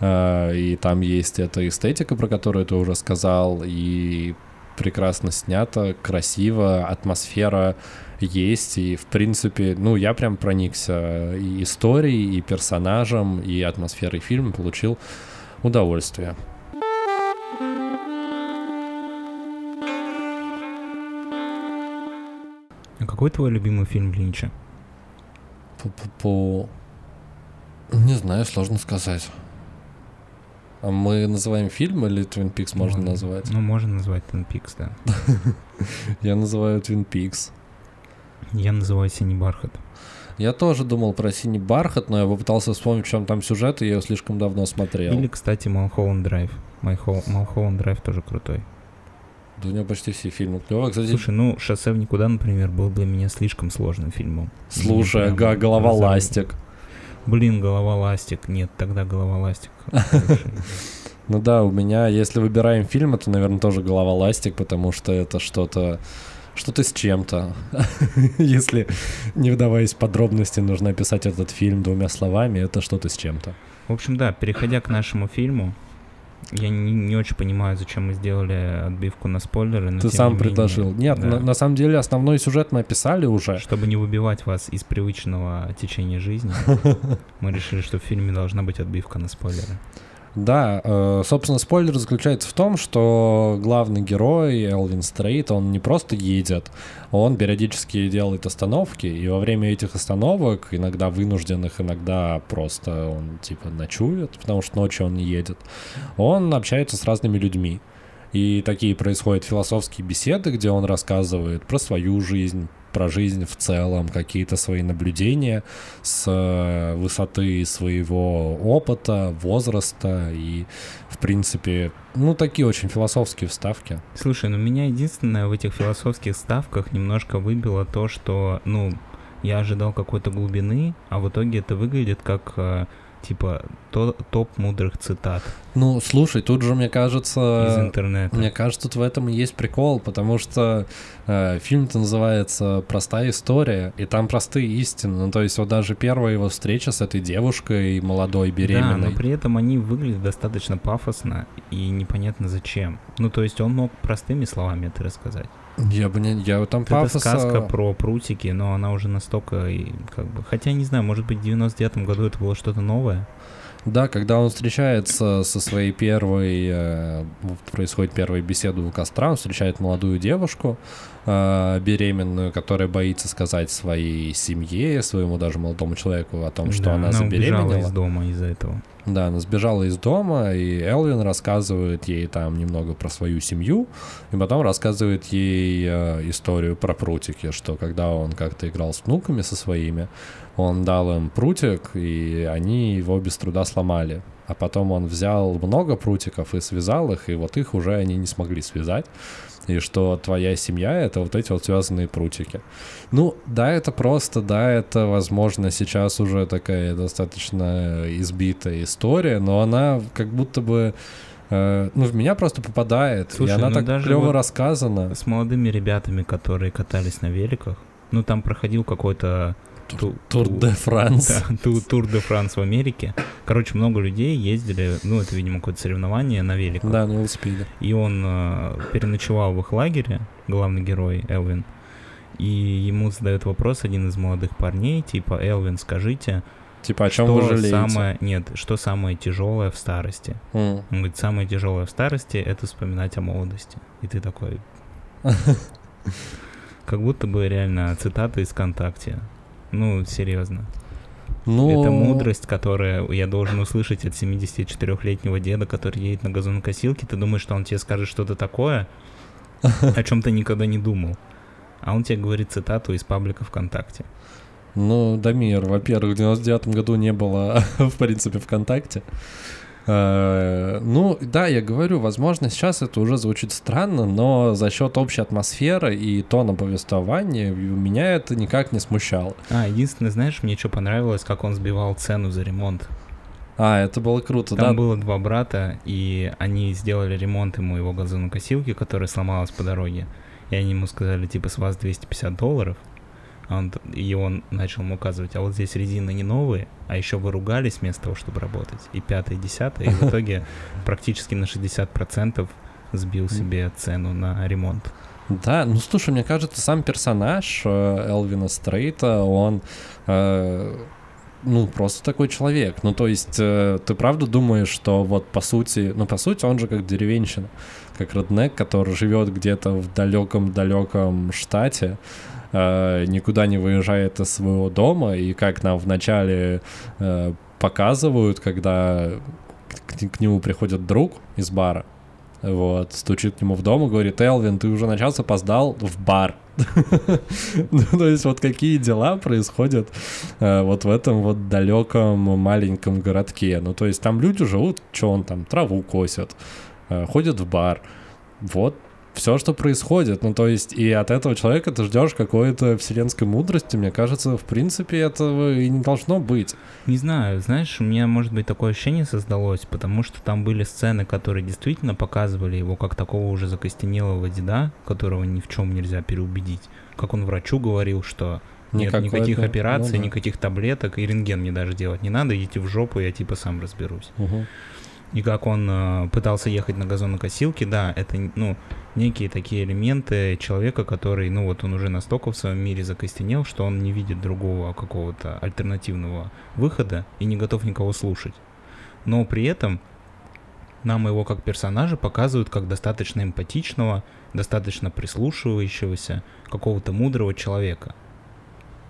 Э, и там есть эта эстетика, про которую ты уже сказал, и прекрасно снято, красиво, атмосфера есть, и, в принципе, ну, я прям проникся и историей, и персонажем, и атмосферой фильма, получил удовольствие. А какой твой любимый фильм Линча? По, Не знаю, сложно сказать. А мы называем фильм или Twin Peaks можно, можно назвать? Ну, можно назвать Twin Peaks, да. Я называю Twin Peaks. Я называю Синий бархат. Я тоже думал про «Синий бархат», но я попытался вспомнить, в чем там сюжет, и я его слишком давно смотрел. Или, кстати, Малхолланд Драйв. Малхолланд Драйв тоже крутой. Да у него почти все фильмы клевые. Кстати, Слушай, ну «Шоссе в никуда», например, был для меня слишком сложным фильмом. слушай, прям голова ластик. Блин, голова ластик. Нет, тогда голова ластик. Ну да, у меня, если выбираем фильм, это, наверное, тоже голова ластик, потому что это что-то что-то с чем-то. Если, не вдаваясь в подробности, нужно описать этот фильм двумя словами, это что-то с чем-то. В общем, да, переходя к нашему фильму, я не, не очень понимаю, зачем мы сделали отбивку на спойлеры. но Ты сам не менее, предложил. Нет, да. на, на самом деле основной сюжет мы описали уже. Чтобы не выбивать вас из привычного течения жизни, мы решили, что в фильме должна быть отбивка на спойлеры. Да, э, собственно, спойлер заключается в том, что главный герой Элвин Стрейт, он не просто едет, он периодически делает остановки, и во время этих остановок, иногда вынужденных, иногда просто он типа ночует, потому что ночью он не едет, он общается с разными людьми. И такие происходят философские беседы, где он рассказывает про свою жизнь, про жизнь в целом, какие-то свои наблюдения с э, высоты своего опыта, возраста и, в принципе, ну, такие очень философские вставки. Слушай, ну меня единственное в этих философских ставках немножко выбило то, что, ну, я ожидал какой-то глубины, а в итоге это выглядит как, э, типа, то, топ мудрых цитат Ну, слушай, тут же, мне из кажется... интернета. Мне кажется, тут в этом и есть прикол, потому что э, фильм-то называется «Простая история», и там простые истины. Ну, то есть вот даже первая его встреча с этой девушкой молодой, Да, беременной. но при этом они выглядят достаточно пафосно и непонятно зачем. Ну, то есть он мог простыми словами это рассказать. Я бы не... Я там Это пафоса... сказка про прутики, но она уже настолько, как бы... Хотя, не знаю, может быть, в 99-м году это было что-то новое. Да, когда он встречается со своей первой, э, происходит первая беседа у костра, он встречает молодую девушку э, беременную, которая боится сказать своей семье, своему даже молодому человеку о том, что Да, она, убежала забеременела. из дома из-за этого. Да, она сбежала из дома, и Элвин рассказывает ей там немного про свою семью, и потом рассказывает ей э, историю про прутики, что когда он как-то играл с внуками со своими, он дал им прутик, и они его без труда сломали. А потом он взял много прутиков и связал их, и вот их уже они не смогли связать. И что твоя семья — это вот эти вот связанные прутики. Ну, да, это просто, да, это, возможно, сейчас уже такая достаточно избитая история, но она как будто бы, э, ну, в меня просто попадает, Слушай, и она ну так даже клево вот рассказана. С молодыми ребятами, которые катались на великах. Ну, там проходил какой-то... ту- Тур ту- де Франс. Да, ту- Тур де Франс в Америке. Короче, много людей ездили, ну, это, видимо, какое-то соревнование на великах. Да, на велосипеде. И он э, переночевал в их лагере, главный герой Элвин. И ему задает вопрос один из молодых парней, типа, Элвин, скажите, Типа, о чем что вы жалеете? самое... Нет, что самое тяжелое в старости? М. Он говорит, самое тяжелое в старости — это вспоминать о молодости. И ты такой... Как будто бы реально цитата из ВКонтакте. Ну, серьезно. Ну, Это мудрость, которая я должен услышать от 74-летнего деда, который едет на газонокосилке. Ты думаешь, что он тебе скажет что-то такое, о чем ты никогда не думал. А он тебе говорит цитату из паблика ВКонтакте. Ну, Дамир, во-первых, в 99 году не было, в принципе, ВКонтакте. Э, Ну, да, я говорю, возможно, сейчас это уже звучит странно, но за счет общей атмосферы и тона повествования меня это никак не смущало. А, единственное, знаешь, мне что понравилось, как он сбивал цену за ремонт. А, это было круто, Там да? было два брата, и они сделали ремонт ему его газонокосилки, которая сломалась по дороге. И они ему сказали, типа, с вас 250 долларов. Он, и он начал ему указывать, а вот здесь резины не новые, а еще вы ругались вместо того, чтобы работать. И пятое, и десятое. И в итоге практически на 60% сбил себе цену на ремонт. Да, ну слушай, мне кажется, сам персонаж э, Элвина Стрейта, он э, ну просто такой человек. Ну то есть э, ты правда думаешь, что вот по сути, ну по сути он же как деревенщина, как роднек, который живет где-то в далеком-далеком штате, э, никуда не выезжает из своего дома, и как нам вначале э, показывают, когда к, к нему приходит друг из бара, вот, стучит к нему в дом и говорит, Элвин, ты уже на час опоздал в бар. Ну, то есть вот какие дела происходят э, вот в этом вот далеком маленьком городке. Ну, то есть там люди живут, что он там, траву косят, э, ходят в бар. Вот все, что происходит. Ну, то есть, и от этого человека ты ждешь какой-то вселенской мудрости. Мне кажется, в принципе, этого и не должно быть. Не знаю, знаешь, у меня, может быть, такое ощущение создалось, потому что там были сцены, которые действительно показывали его как такого уже закостенелого деда, которого ни в чем нельзя переубедить. Как он врачу говорил, что нет Никакой никаких это- операций, ну да. никаких таблеток, и рентген мне даже делать не надо, идите в жопу, я типа сам разберусь. Мгм. И как он э, пытался ехать на газонокосилке, да, это, ну, некие такие элементы человека, который, ну, вот он уже настолько в своем мире закостенел, что он не видит другого какого-то альтернативного выхода и не готов никого слушать. Но при этом нам его как персонажа показывают как достаточно эмпатичного, достаточно прислушивающегося, какого-то мудрого человека.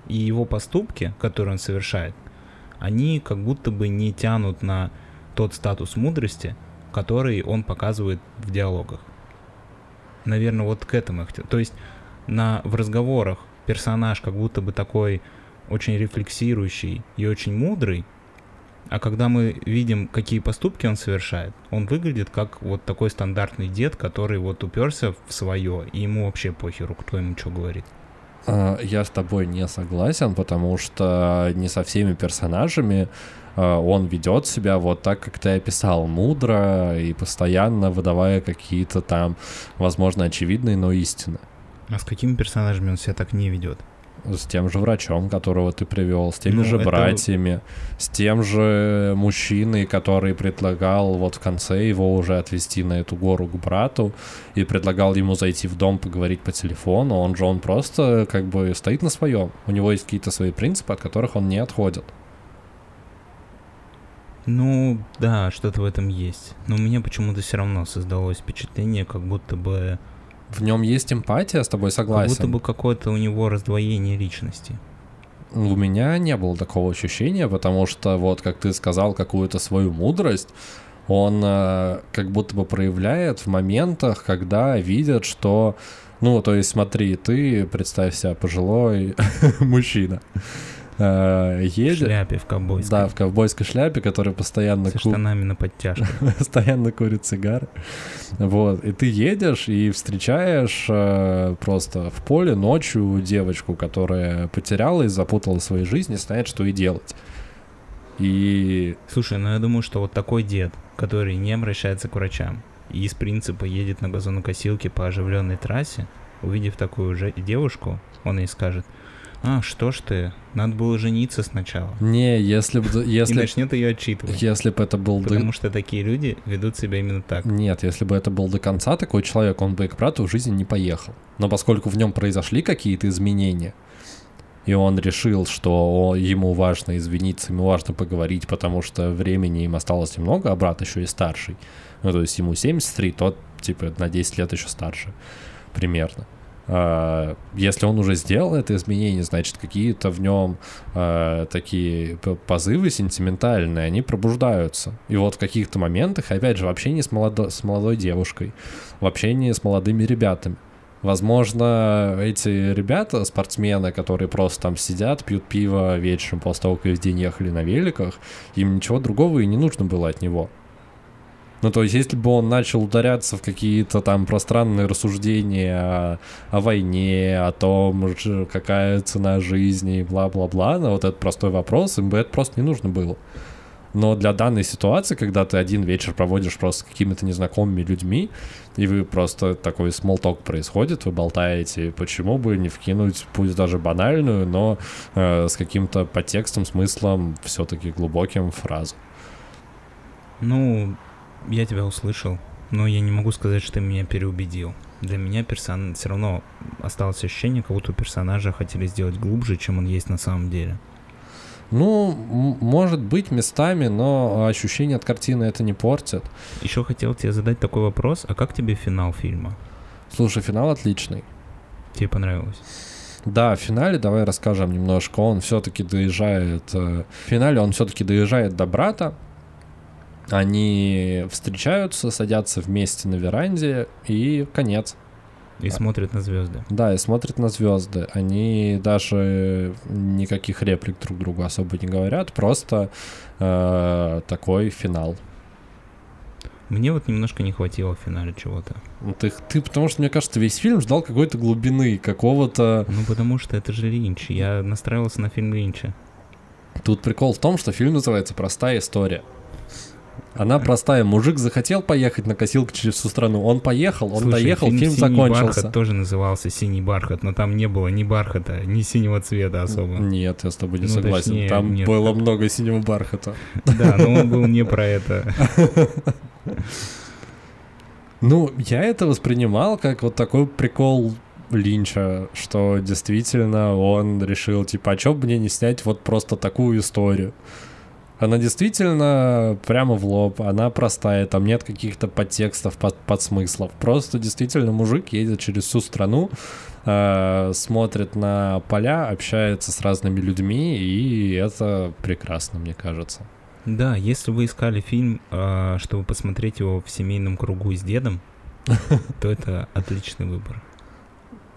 И его поступки, которые он совершает, они как будто бы не тянут на тот статус мудрости, который он показывает в диалогах. Наверное, вот к этому я хотел. То есть на, в разговорах персонаж как будто бы такой очень рефлексирующий и очень мудрый, а когда мы видим, какие поступки он совершает, он выглядит как вот такой стандартный дед, который вот уперся в свое, и ему вообще похеру, кто ему что говорит. А, Я с тобой не согласен, потому что не со всеми персонажами он ведет себя вот так, как ты описал, мудро и постоянно выдавая какие-то там, возможно, очевидные, но истины. А с какими персонажами он себя так не ведет? С тем же врачом, которого ты привел, с теми Ну, же это- братьями, с тем же мужчиной, который предлагал вот в конце его уже отвезти на эту гору к брату и предлагал ему зайти в дом поговорить по телефону. Он же он просто как бы стоит на своем. У него есть какие-то свои принципы, от которых он не отходит. Ну, да, что-то в этом есть. Но у меня почему-то все равно создалось впечатление, как будто бы... В нем есть эмпатия, с тобой Как согласен. будто бы какое-то у него раздвоение личности. У меня не было такого ощущения, потому что вот как ты сказал какую-то свою мудрость, он э, как будто бы проявляет в моментах, когда видит, что, ну, то есть смотри, ты представь себя пожилой мужчина, э, В едет, шляпе в ковбойской. да, в ковбойской шляпе, который постоянно Со ку- штанами на подтяжках. постоянно курит сигары. Вот. И ты едешь и встречаешь э, просто в поле ночью девочку, которая потеряла и запутала своей жизни, знает, что и делать. И Слушай, ну я думаю, что вот такой дед, который не обращается к врачам и из принципа едет на газонокосилке по оживленной трассе, увидев такую же девушку, он ей скажет, а, что ж ты, надо было жениться сначала. не, если бы И если, начнет ее отчитывать. если бы это был до- Потому что такие люди ведут себя именно так. Нет, если бы это был до конца такой человек, он бы к брату в жизни не поехал. Но поскольку в нем произошли какие-то изменения, и он решил, что ему важно извиниться, ему важно поговорить, потому что времени им осталось немного, а брат еще и старший. Ну, то есть ему 73, тот, типа, на 10 лет еще старше, примерно. А, Если он уже сделал это изменение, значит, какие-то в нем а, такие позывы сентиментальные, они пробуждаются. И вот в каких-то моментах, опять же, в общении с, молодо- с молодой девушкой, в общении с молодыми ребятами. Возможно, эти ребята, спортсмены, которые просто там сидят, пьют пиво вечером после того, как весь день ехали на великах, им ничего другого и не нужно было от него. Ну, то есть, если бы он начал ударяться в какие-то там пространные рассуждения о, о войне, о том, какая цена жизни бла-бла-бла, на вот этот простой вопрос, им бы это просто не нужно было. Но для данной ситуации, когда ты один вечер проводишь просто с какими-то незнакомыми людьми, и вы просто такой смолток происходит, вы болтаете, почему бы не вкинуть, пусть даже банальную, но э, с каким-то подтекстом, смыслом, все-таки глубоким фразу. Ну, я тебя услышал, но я не могу сказать, что ты меня переубедил. Для меня персон... все равно осталось ощущение, как будто у персонажа хотели сделать глубже, чем он есть на самом деле. Ну, может быть, местами, но ощущение от картины это не портит. Еще хотел тебе задать такой вопрос, а как тебе финал фильма? Слушай, финал отличный. Тебе понравилось? Да, в финале давай расскажем немножко. Он все-таки доезжает. э, В финале он все-таки доезжает до брата. Они встречаются, садятся вместе на веранде и конец. И смотрят на звезды. Да, и смотрят на звезды. Они даже никаких реплик друг другу особо не говорят, просто э, такой финал. Мне вот немножко не хватило в финале чего-то. Ну, Ты, ты, потому что, мне кажется, весь фильм ждал какой-то глубины, какого-то... Ну, потому что это же Линч. Я настраивался на фильм Линча. Тут прикол в том, что фильм называется «Простая история». Она простая. Мужик захотел поехать на косилку через всю страну. Он поехал, он Слушай, доехал, фильм, «Синий закончился. бархат» тоже назывался «Синий бархат», но там не было ни бархата, ни синего цвета особо. Нет, я с тобой не Ну, согласен. точнее, Там нет, было там- много синего бархата. Да, но он был не про это. Ну, я это воспринимал как вот такой прикол Линча, что действительно он решил, типа, а чё бы мне не снять вот просто такую историю? Она действительно прямо в лоб, она простая, там нет каких-то подтекстов, под, подсмыслов. Просто действительно мужик едет через всю страну, э, смотрит на поля, общается с разными людьми, и это прекрасно, мне кажется. Да, если вы искали фильм, а, чтобы посмотреть его в семейном кругу с дедом, то это отличный выбор.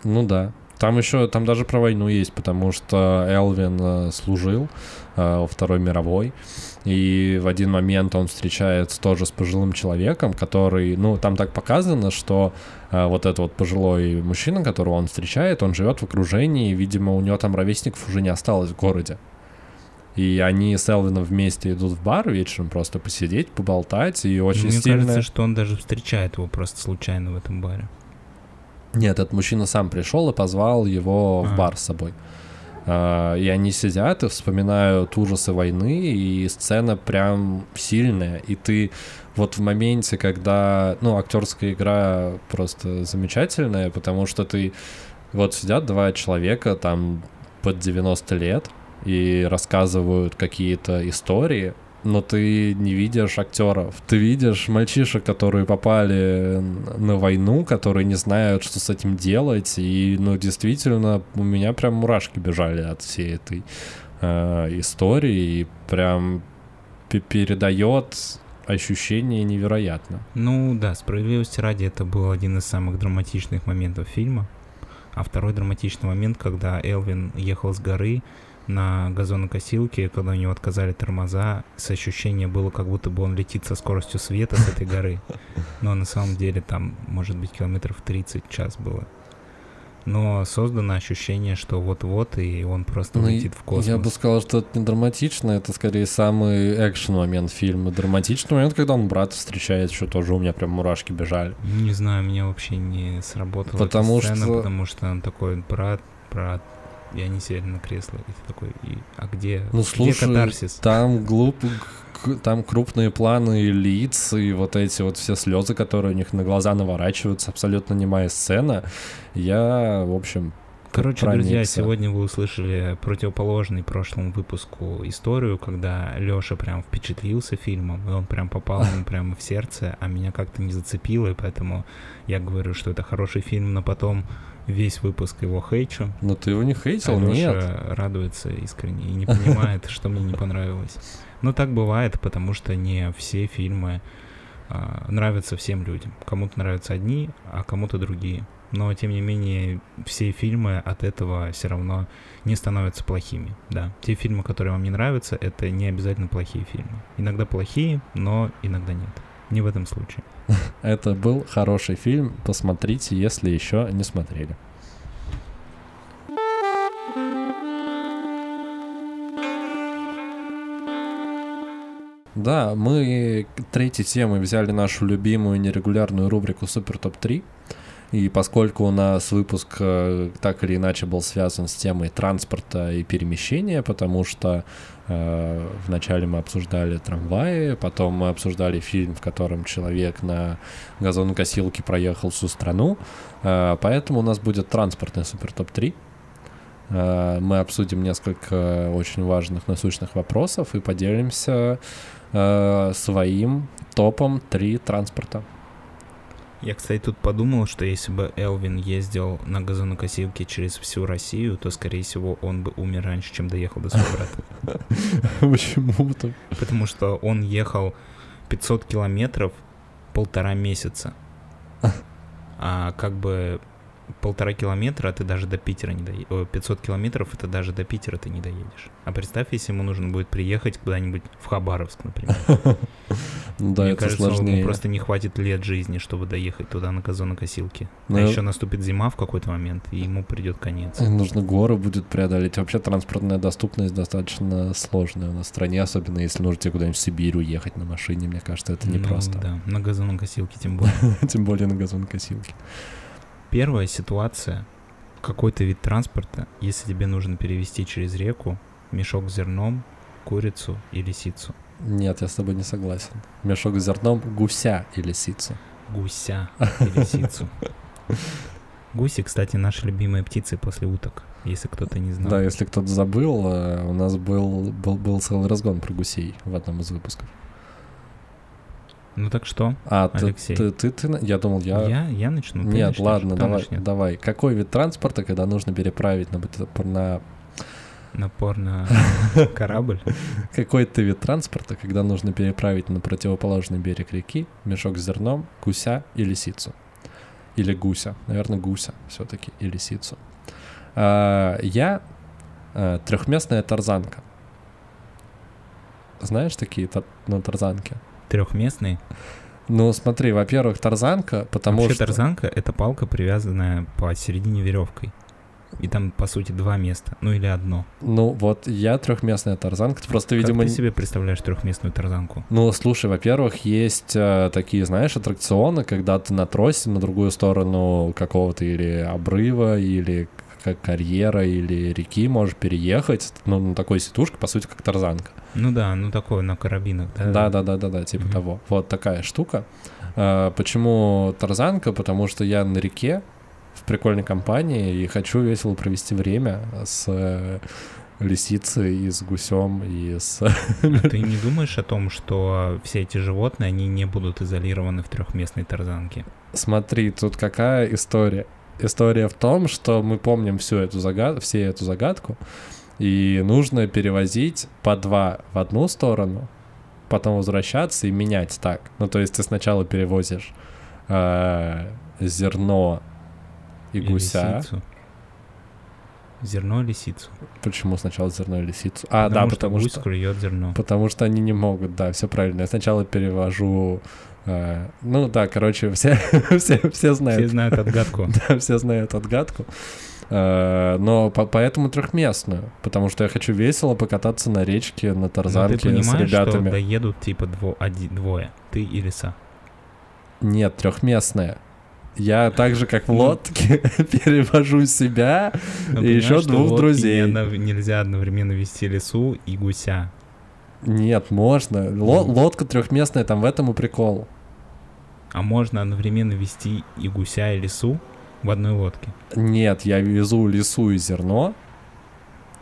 Ну да. Там еще, там даже про войну есть, потому что Элвин э, служил э, во Второй мировой, и в один момент он встречается тоже с пожилым человеком, который, ну, там так показано, что э, вот этот вот пожилой мужчина, которого он встречает, он живет в окружении, и, видимо, у него там ровесников уже не осталось в городе. И они с Элвином вместе идут в бар вечером просто посидеть, поболтать, и очень Мне стильно... кажется, что он даже встречает его просто случайно в этом баре. Нет, этот мужчина сам пришел и позвал его в А. бар с собой. А, И они сидят и вспоминают ужасы войны, и сцена прям сильная. И ты вот в моменте, когда, ну, актерская игра просто замечательная, потому что ты вот сидят два человека там под 90 лет и рассказывают какие-то истории, но ты не видишь актеров. Ты видишь мальчишек, которые попали на войну, которые не знают, что с этим делать. И, ну, действительно, у меня прям мурашки бежали от всей этой э, истории. И прям пе- передает ощущение невероятно. Ну да, справедливости ради, это был один из самых драматичных моментов фильма. А второй драматичный момент, когда Элвин ехал с горы на газонокосилке, когда у него отказали тормоза, с ощущением было, как будто бы он летит со скоростью света с этой горы. Но на самом деле там, может быть, километров 30 в час было. Но создано ощущение, что вот-вот, и он просто Ну, летит в космос. Я бы сказал, что это не драматично, это скорее самый экшен момент фильма. Драматичный момент, когда он брата встречает, что тоже у меня прям мурашки бежали. Не знаю, мне вообще не сработала Потому эта сцена, что- потому что он такой, брат, брат, и они сели на кресло, и ты такой, и, а где, Ну, где слушай, катарсис? Там глуп, там крупные планы лиц и вот эти вот все слезы, которые у них на глаза наворачиваются, абсолютно немая сцена. Я, в общем, Короче, друзья, проникся. сегодня вы услышали противоположный прошлому выпуску историю, когда Лёша прям впечатлился фильмом, и он прям попал ему прямо в сердце, а меня как-то не зацепило, и поэтому я говорю, что это хороший фильм, но потом весь выпуск его хейчу, ну ты его не хейтил, а нет. Радуется искренне и не понимает, что мне не понравилось. Но так бывает, потому что не все фильмы а, нравятся всем людям. Кому-то нравятся одни, а кому-то другие. Но, тем не менее, все фильмы от этого все равно не становятся плохими. Да, те фильмы, которые вам не нравятся, это не обязательно плохие фильмы. Иногда плохие, но иногда нет. Не в этом случае. Это был хороший фильм, посмотрите, если еще не смотрели. Да, мы третьей темой взяли нашу любимую нерегулярную рубрику Супер Топ 3. И поскольку у нас выпуск э, так или иначе был связан с темой транспорта и перемещения, потому что э, вначале мы обсуждали трамваи, потом мы обсуждали фильм, в котором человек на газонокосилке проехал всю страну, э, поэтому у нас будет транспортный супер топ 3. Э, мы обсудим несколько очень важных насущных вопросов и поделимся э, своим топом 3 транспорта. Я, кстати, тут подумал, что если бы Элвин ездил на газонокосилке через всю Россию, то, скорее всего, он бы умер раньше, чем доехал до своего брата. Почему-то. Потому что он ехал 500 километров полтора месяца. А как бы полтора километра, а ты даже до Питера не доедешь. 500 километров, это даже до Питера ты не доедешь. А представь, если ему нужно будет приехать куда-нибудь в Хабаровск, например. Ну да, Мне это кажется, ему сложнее. просто не хватит лет жизни, чтобы доехать туда на газонокосилке. Ну, А еще наступит зима в какой-то момент, и ему придет конец. Нужно горы будет преодолеть. Вообще транспортная доступность достаточно сложная у нас в стране, особенно если нужно тебе куда-нибудь в Сибирь уехать на машине. Мне кажется, это Ну непросто. Да, на газонокосилке тем более. Тем более на газонокосилке. Первая ситуация. Какой-то вид транспорта, если тебе нужно перевести через реку мешок с зерном, курицу и лисицу. Нет, я с тобой не согласен. Мешок с зерном, гуся и лисицу. Гуся и лисицу. Гуси, кстати, наши любимые птицы после уток, если кто-то не знал. Да, если кто-то забыл, э, у нас был, был, был целый разгон про гусей в одном из выпусков. Ну так что? А, Алексей. ты, ты, ты я думал, я... Я, я начну. ты Нет, начнешь, ладно, давай, начнет? давай. Какой вид транспорта, когда нужно переправить на, на Напор на корабль. какой-то вид транспорта, когда нужно переправить на противоположный берег реки мешок с зерном, гуся и лисицу? Или гуся, наверное, гуся все-таки и лисицу. А, я трехместная тарзанка. Знаешь такие тар- на тарзанке? Трехместный. Ну, смотри, во-первых, тарзанка, потому Вообще что... тарзанка — это палка, привязанная посередине веревкой. И там, по сути, два места. Ну или одно. Ну, вот я трехместная тарзанка. Ты просто, Как видимо, ты не- себе представляешь трехместную тарзанку? Ну, слушай, во-первых, есть э, такие, знаешь, аттракционы, когда ты на тросе на другую сторону какого-то или обрыва, или как карьера, или реки можешь переехать, ну, на такой сидушке, по сути, как тарзанка. Ну да, ну такое на карабинах, да? Да, да, да, да, да, типа Мгм. того. Вот такая штука. Э, почему тарзанка? Потому что я на реке в прикольной компании и хочу весело провести время с э, лисицей и с гусем и с А ты не думаешь о том, что все эти животные, они не будут изолированы в трехместной тарзанке? Смотри, тут какая история. История в том, что мы помним всю эту загад... все эту загадку, и нужно перевозить по два в одну сторону, потом возвращаться и менять так. Ну, то есть ты сначала перевозишь э, зерно и, гуся. лисицу. Зерно и лисицу. Почему сначала зерно и лисицу? А, потому да, что потому гусь что... клюет зерно. Потому что они не могут, да, все правильно. Я сначала перевожу... э, ну да, короче, все, все, все знают. Все знают отгадку. Да, все знают отгадку. Э, Но по- поэтому трехместную, потому что я хочу весело покататься на речке, на Но ты тарзанке с понимаешь, что ребятами. доедут типа дво, оди- двое, ты и лиса. Нет, трехместная. Я так же, как в Ну. лодке, перевожу себя Но и еще понимаешь, двух друзей. нельзя одновременно вести лису и гуся. Нет, можно. Ло- Ну. лодка трехместная, там в этом и прикол. А можно одновременно вести и гуся, и лису в одной лодке. Нет, я везу лесу и зерно,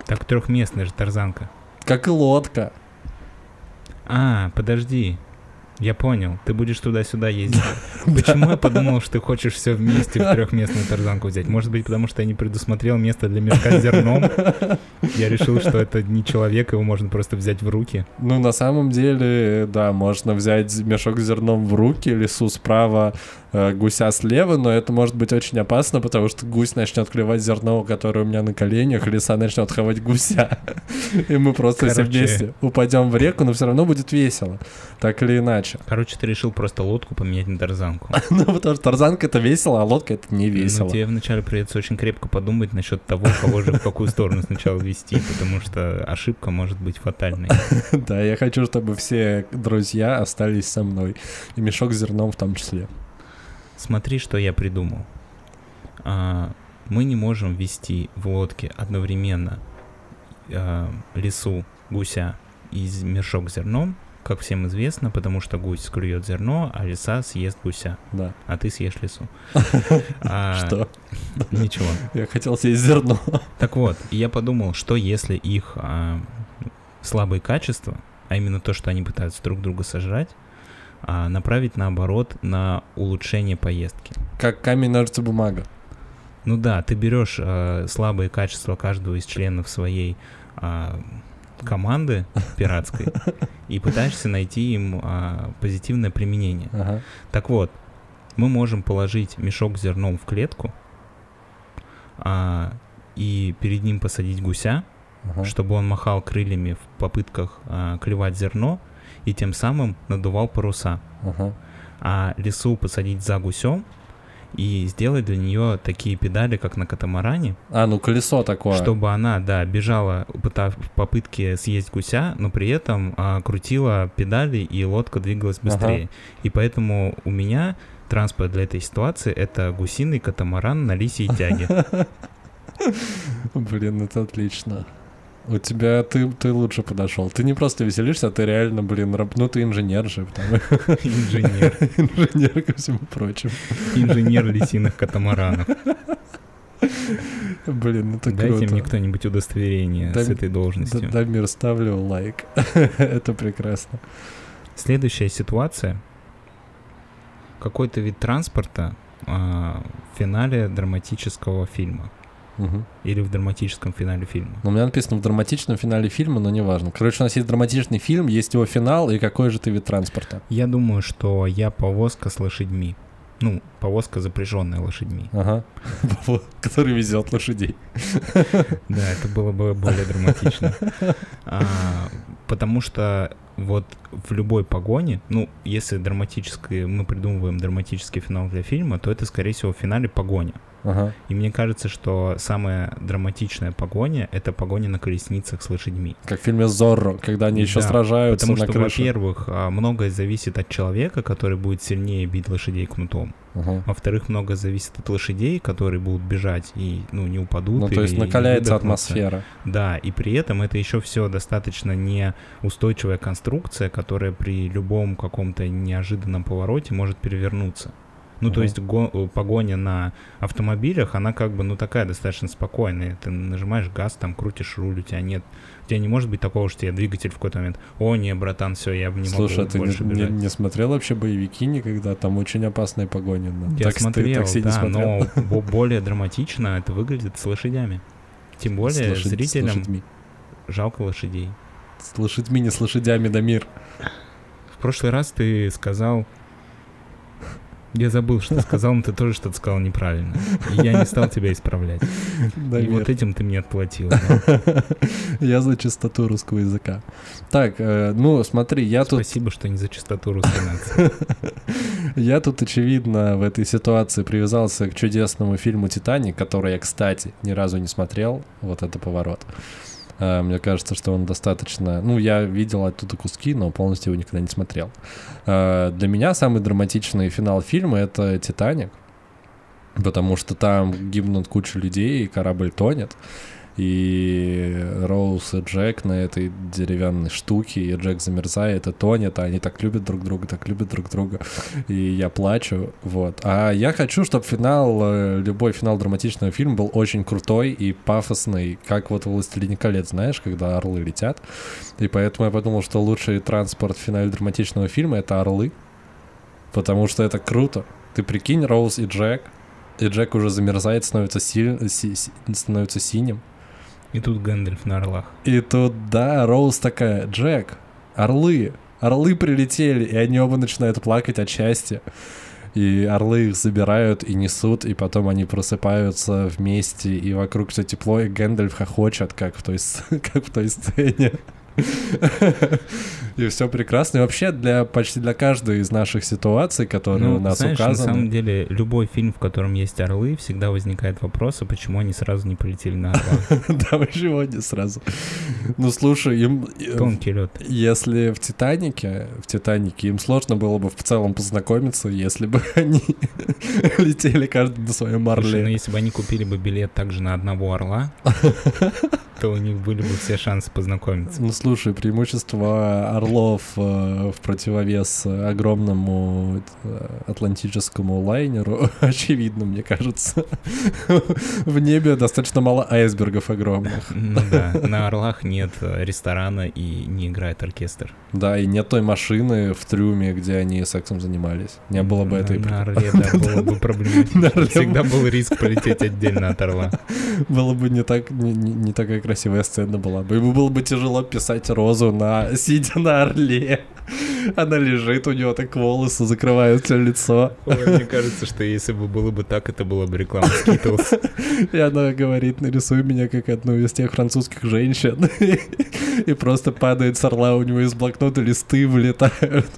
Так трехместная же тарзанка. как и лодка. А, подожди. Я понял, ты будешь туда-сюда ездить. Почему я подумал, что ты хочешь все вместе в трехместную тарзанку взять? Может быть, потому что я не предусмотрел место для мешка с зерном? Я решил, что это не человек, его можно просто взять в руки. Ну, на самом деле, да, можно взять мешок с зерном в руки, лесу справа, э, гуся слева, но это может быть очень опасно, потому что гусь начнет клевать зерно, которое у меня на коленях, лиса начнет хавать гуся. И мы просто все вместе упадем в реку, но все равно будет весело, так или иначе. Короче, ты решил просто лодку поменять на тарзанку. Ну, потому что тарзанка это весело, а лодка это не Ну, весело. тебе вначале придется очень крепко подумать насчет того, кого же в какую сторону сначала вести, потому что ошибка может быть фатальной. Да, я хочу, чтобы все друзья остались со мной, и мешок с зерном в том числе. Смотри, что я придумал. А, мы не можем вести в лодке одновременно а, лису, гуся и мешок с зерном, как всем известно, потому что гусь склюет зерно, а лиса съест гуся, Да. а ты съешь лису. А, Что? Ничего. Я хотел съесть зерно. Так вот, я подумал, что если их а, слабые качества, а именно то, что они пытаются друг друга сожрать, а, направить наоборот на улучшение поездки. Как камень, ножницы, бумага. Ну да, ты берешь э, слабые качества каждого из членов своей а, команды пиратской и пытаешься найти им а, позитивное применение. Ага. Так вот, мы можем положить мешок с зерном в клетку а, и перед ним посадить гуся, Ага. чтобы он махал крыльями в попытках а, клевать зерно и тем самым надувал паруса. Ага. А лису посадить за гусем и сделать для нее такие педали, как на катамаране, А, ну колесо такое. чтобы она, да, бежала пыта- в попытке съесть гуся, но при этом а, крутила педали и лодка двигалась Ага. быстрее. И поэтому у меня транспорт для этой ситуации это гусиный катамаран на лисьей тяге. Блин, это отлично. У тебя ты, ты лучше подошел. Ты не просто веселишься, а ты реально, блин, раб- ну ты инженер же, потому Инженер. инженер ко всему прочему. Инженер лисиных катамаранов. Блин, это Дайте круто. мне кто-нибудь удостоверение с этой должностью. Да- Дамир, ставлю лайк. это прекрасно. Следующая ситуация. Какой-то вид транспорта а, в финале драматического фильма. Мгм. Или в драматическом финале фильма. Ну, у меня написано в драматичном финале фильма, но неважно. Короче, у нас есть драматичный фильм, есть его финал, и какой же ты вид транспорта? Я думаю, что я повозка с лошадьми. Ну, повозка, запряженная лошадьми. Ага. Который везет лошадей. Да, это было бы более драматично. А, потому что вот в любой погоне, ну, если драматический, мы придумываем драматический финал для фильма, то это, скорее всего, в финале погоня. Ага. И мне кажется, что самая драматичная погоня — это погоня на колесницах с лошадьми. Как в фильме Зорро, когда они еще Да, сражаются Потому на что, крыше. во-первых, а, многое зависит от человека, который будет сильнее бить лошадей кнутом. Ага. Во-вторых, многое зависит от лошадей, которые будут бежать и, ну, не упадут. Ну, то есть накаляется атмосфера. Да, и при этом это еще все достаточно неустойчивая конструкция, которая при любом каком-то неожиданном повороте может перевернуться. Ну, то есть го- э, погоня на автомобилях, она как бы, ну, такая достаточно спокойная. Ты нажимаешь газ, там, крутишь руль, у тебя нет... У тебя не может быть такого, что тебе двигатель в какой-то момент, о, не, братан, все, я не Слушай, могу а ты не, больше не- бежать. не смотрел вообще боевики никогда? Там очень опасные погони. на Я такси. Ты смотрел, такси не да, смотрел? но бо- более драматично это выглядит с лошадями. Тем более лошадь- зрителям жалко лошадей. С лошадьми, не с лошадями, Дамир. В прошлый раз ты сказал... Я забыл, что сказал, но ты тоже что-то сказал неправильно. И я не стал тебя исправлять. И вот этим ты мне отплатил. Я за чистоту русского языка. Так, э, ну смотри, я тут, Спасибо, что не за чистоту русской нации. я тут, очевидно, в этой ситуации привязался к чудесному фильму «Титаник», который я, кстати, ни разу не смотрел. Вот это поворот. Э, Мне кажется, что он достаточно... Ну, я видел оттуда куски, но полностью его никогда не смотрел. Э, Для меня самый драматичный финал фильма — это «Титаник», потому что там гибнут куча людей, и корабль тонет. И Роуз и Джек на этой деревянной штуке, и Джек замерзает и тонет, а они так любят друг друга, так любят друг друга, и я плачу, вот. А я хочу, чтобы финал, э, любой финал драматичного фильма был очень крутой и пафосный, как вот в «Властелине колец», знаешь, когда орлы летят. И поэтому я подумал, что лучший транспорт в финале драматичного фильма — это орлы, потому что это круто. Ты прикинь, Роуз и Джек, и Джек уже замерзает, становится, си- си- становится синим. И тут Гэндальф на орлах. И тут, да, Роуз такая, Джек, орлы, орлы прилетели, и они оба начинают плакать от счастья. И орлы их забирают и несут, и потом они просыпаются вместе, и вокруг все тепло, и Гэндальф хохочет, как в той, как в той сцене. И все прекрасно. И вообще для почти для каждой из наших ситуаций, которые Ну, у нас знаешь, на указаны. самом деле, любой фильм, в котором есть орлы, всегда возникает вопрос, а почему они сразу не полетели на орлах? Да, почему они сразу? Ну, слушай, им... э, Тонкий лед. Если в Титанике, в Титанике им сложно было бы в целом познакомиться, если бы они летели каждый на своем Слушай, ну орле. если бы они купили бы билет также на одного орла, то у них были бы все шансы познакомиться. Ну, слушай, преимущество орлов э, в противовес огромному э, атлантическому лайнеру очевидно, мне кажется. В небе достаточно мало айсбергов огромных. Ну да, на орлах нет э, ресторана и не играет оркестр. Да, и нет той машины в трюме, где они сексом занимались. Не было бы этой... На орле, да, было бы проблематично. Всегда был риск полететь отдельно от орла. Было бы не так не такая красивая сцена была бы. Ему было бы тяжело писать розу на сидя на орле. Она лежит, у нее так волосы закрывают все лицо. Ой, мне кажется, что если бы было бы так, это была бы реклама Skittles. И она говорит, нарисуй меня как одну из тех французских женщин. И просто падает с орла, у него из блокнота листы вылетают.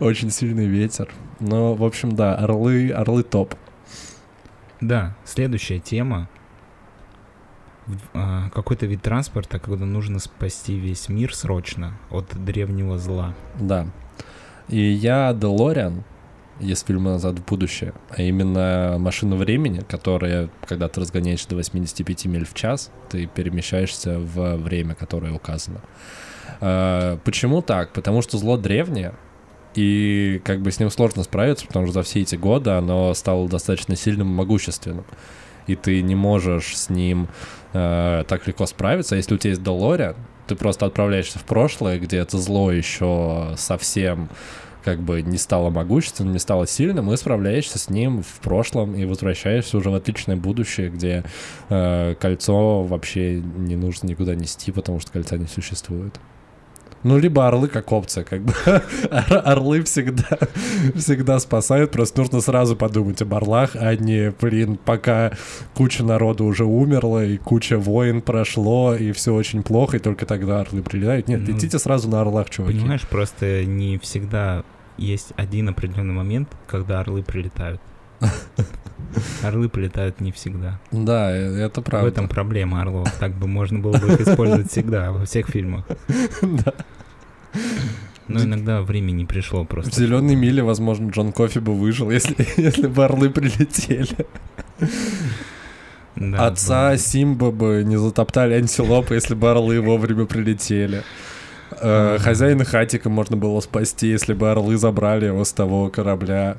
Очень сильный ветер. Но, в общем, да, орлы, орлы топ. Да, следующая тема. А, Какой-то вид транспорта, когда нужно спасти весь мир срочно от древнего зла. Да. И я Делориан из фильма «Назад в будущее», а именно машина времени, которая, когда ты разгоняешься до 85 миль в час, ты перемещаешься в время, которое указано. А, Почему так? Потому что зло древнее, и как бы с ним сложно справиться, потому что за все эти годы оно стало достаточно сильным и могущественным. И ты не можешь с ним э, так легко справиться. Если у тебя есть Делориан, ты просто отправляешься в прошлое, где это зло еще совсем как бы не стало могущественным, не стало сильным, и справляешься с ним в прошлом и возвращаешься уже в отличное будущее, где э, кольцо вообще не нужно никуда нести, потому что кольца не существует. Ну, либо орлы как опция, как бы. Ор- Орлы всегда, всегда спасают, просто нужно сразу подумать об орлах, а не, блин, пока куча народу уже умерла, и куча войн прошло, и все очень плохо, и только тогда орлы прилетают. Нет, Ну, летите сразу на орлах, чуваки. Понимаешь, просто не всегда есть один определенный момент, когда орлы прилетают. Орлы прилетают не всегда. Да, э, это правда. В этом проблема орлов. Так бы можно было бы их использовать всегда, во всех фильмах. Да. Но иногда время не пришло В просто. зеленой миле, возможно, Джон Кофи бы выжил, если, если бы орлы прилетели. Да, Отца да. Симба бы не затоптали антилопы, если бы орлы вовремя прилетели. Э. Хозяина хатика можно было спасти, если бы орлы забрали его с того корабля.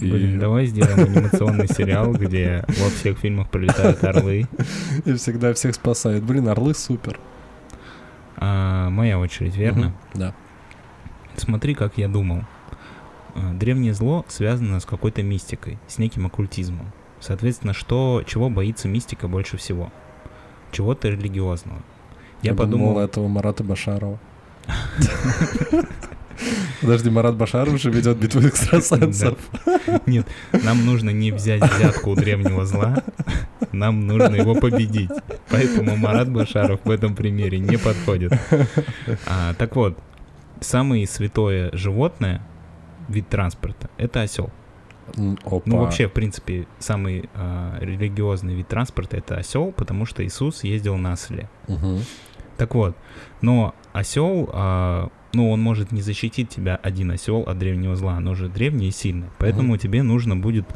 И, Блин, давай сделаем анимационный сериал, где во всех фильмах прилетают орлы. и всегда всех спасают. Блин, орлы супер. А, моя очередь, верно? Мгм, Да. Смотри, как я думал. А, Древнее зло связано с какой-то мистикой, с неким оккультизмом. Соответственно, что, чего боится мистика больше всего? Чего-то религиозного. Я, подумал, думал, этого Марата Башарова. Подожди, Марат Башаров же ведет битву экстрасенсов. нет, нам нужно не взять взятку у древнего зла, нам нужно его победить. Поэтому Марат Башаров в этом примере не подходит. А, так вот, самое святое животное, вид транспорта, это осел. Опа. Ну, вообще, в принципе, самый а, религиозный вид транспорта это осел, потому что Иисус ездил на осле. Мгм. Так вот, но осел, а, ну, он может не защитить тебя один осел от древнего зла, оно же древнее и сильное. Поэтому тебе нужно будет,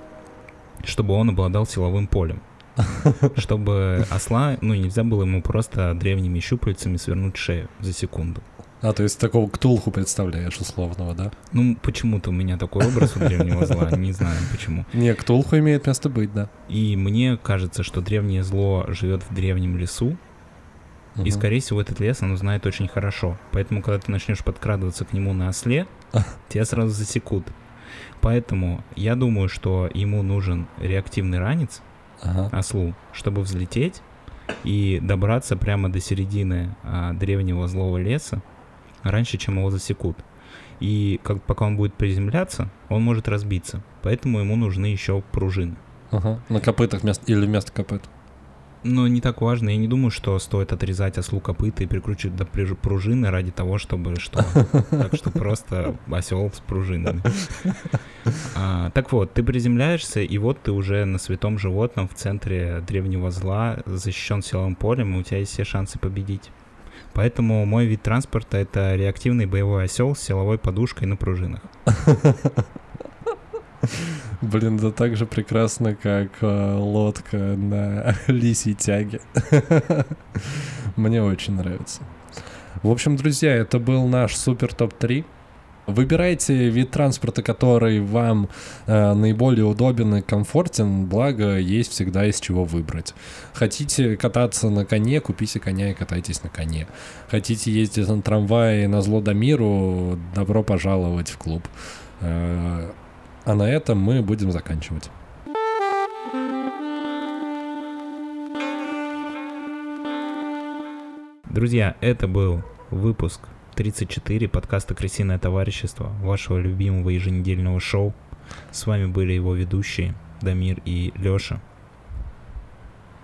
чтобы он обладал силовым полем. Чтобы осла, ну, нельзя было ему просто древними щупальцами свернуть шею за секунду. А, то есть такого ктулху представляешь условного, да? Ну, почему-то у меня такой образ у древнего зла, не знаю почему. Не, ктулху имеет место быть, да. И мне кажется, что древнее зло живет в древнем лесу, и, Мгм. скорее всего, этот лес оно знает очень хорошо. Поэтому, когда ты начнешь подкрадываться к нему на осле, тебя сразу засекут. Поэтому я думаю, что ему нужен реактивный ранец, Ага. ослу, чтобы взлететь и добраться прямо до середины а, древнего злого леса раньше, чем его засекут. И как, пока он будет приземляться, он может разбиться. Поэтому ему нужны еще пружины. Ага. На копытах вместо... или вместо копыт. Но не так важно. Я не думаю, что стоит отрезать ослу копыта и прикручивать до пружины ради того, чтобы что. Так что просто осел с пружинами. А, так вот, ты приземляешься, и вот ты уже на святом животном в центре древнего зла, защищен силовым полем, и у тебя есть все шансы победить. Поэтому мой вид транспорта это реактивный боевой осел с силовой подушкой на пружинах. Блин, это так же прекрасно, как э, лодка на лисьей тяге. Мне очень нравится. В общем, друзья, это был наш супер топ-3. Выбирайте вид транспорта, который вам э, наиболее удобен и комфортен, благо есть всегда из чего выбрать. Хотите кататься на коне, купите коня и катайтесь на коне. Хотите ездить на трамвае на зло до миру, добро пожаловать в клуб. Э, а на этом мы будем заканчивать. Друзья, это был выпуск 34 подкаста «Крысиное товарищество», вашего любимого еженедельного шоу. С вами были его ведущие Дамир и Лёша.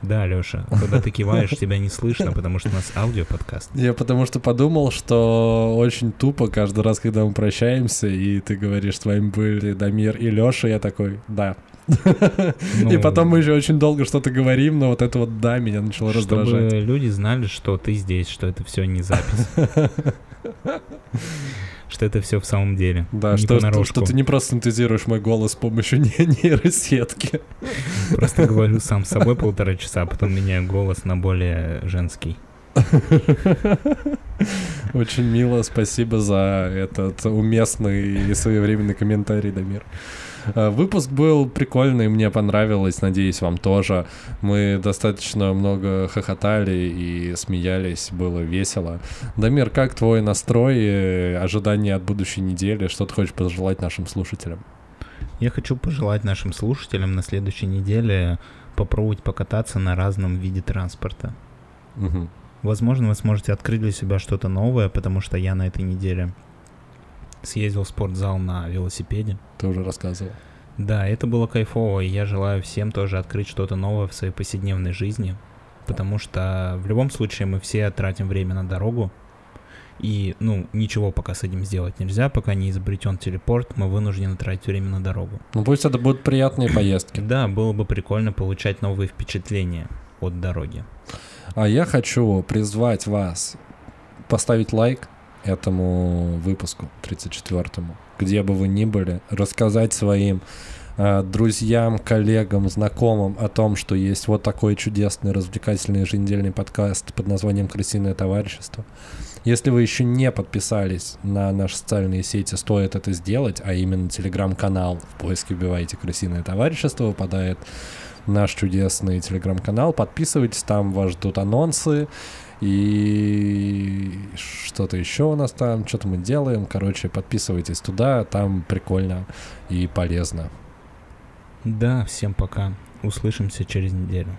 Да, Лёша, когда ты киваешь, тебя не слышно, потому что у нас аудиоподкаст. Я потому что подумал, что очень тупо каждый раз, когда мы прощаемся, и ты говоришь, с вами были Дамир и Лёша, я такой, да. И Ну, потом мы еще очень долго что-то говорим, но вот это вот да меня начало раздражать. Чтобы люди знали, что ты здесь, что это все не запись. Что это все в самом деле. Да, не что, что, что ты не просто синтезируешь мой голос с помощью не- нейросетки. Просто говорю сам с собой полтора часа, а потом меняю голос на более женский. Очень мило, спасибо за этот уместный и своевременный комментарий, Дамир. Э, Выпуск был прикольный, мне понравилось, надеюсь, вам тоже. Мы достаточно много хохотали и смеялись, было весело. Дамир, как твой настрой, э, ожидания от будущей недели? Что ты хочешь пожелать нашим слушателям? Я хочу пожелать нашим слушателям на следующей неделе попробовать покататься на разном виде транспорта. Мгм. Возможно, вы сможете открыть для себя что-то новое, потому что я на этой неделе съездил в спортзал на велосипеде. Ты уже рассказывал. Да, это было кайфово, и я желаю всем тоже открыть что-то новое в своей повседневной жизни, потому что в любом случае мы все тратим время на дорогу, и, ну, ничего пока с этим сделать нельзя, пока не изобретен телепорт, мы вынуждены тратить время на дорогу. Ну пусть это будут приятные поездки. Да, было бы прикольно получать новые впечатления от дороги. А я хочу призвать вас поставить лайк этому выпуску 34-му, где бы вы ни были, рассказать своим э, друзьям, коллегам, знакомым о том, что есть вот такой чудесный, развлекательный еженедельный подкаст под названием «Крысиное товарищество». Если вы еще не подписались на наши социальные сети, стоит это сделать, а именно телеграм-канал. В поиске вбивайте «Крысиное товарищество», выпадает наш чудесный телеграм-канал. Подписывайтесь, там вас ждут анонсы и что-то еще у нас там, что-то мы делаем. Короче, подписывайтесь туда, там прикольно и полезно. Да, всем пока. Услышимся через неделю.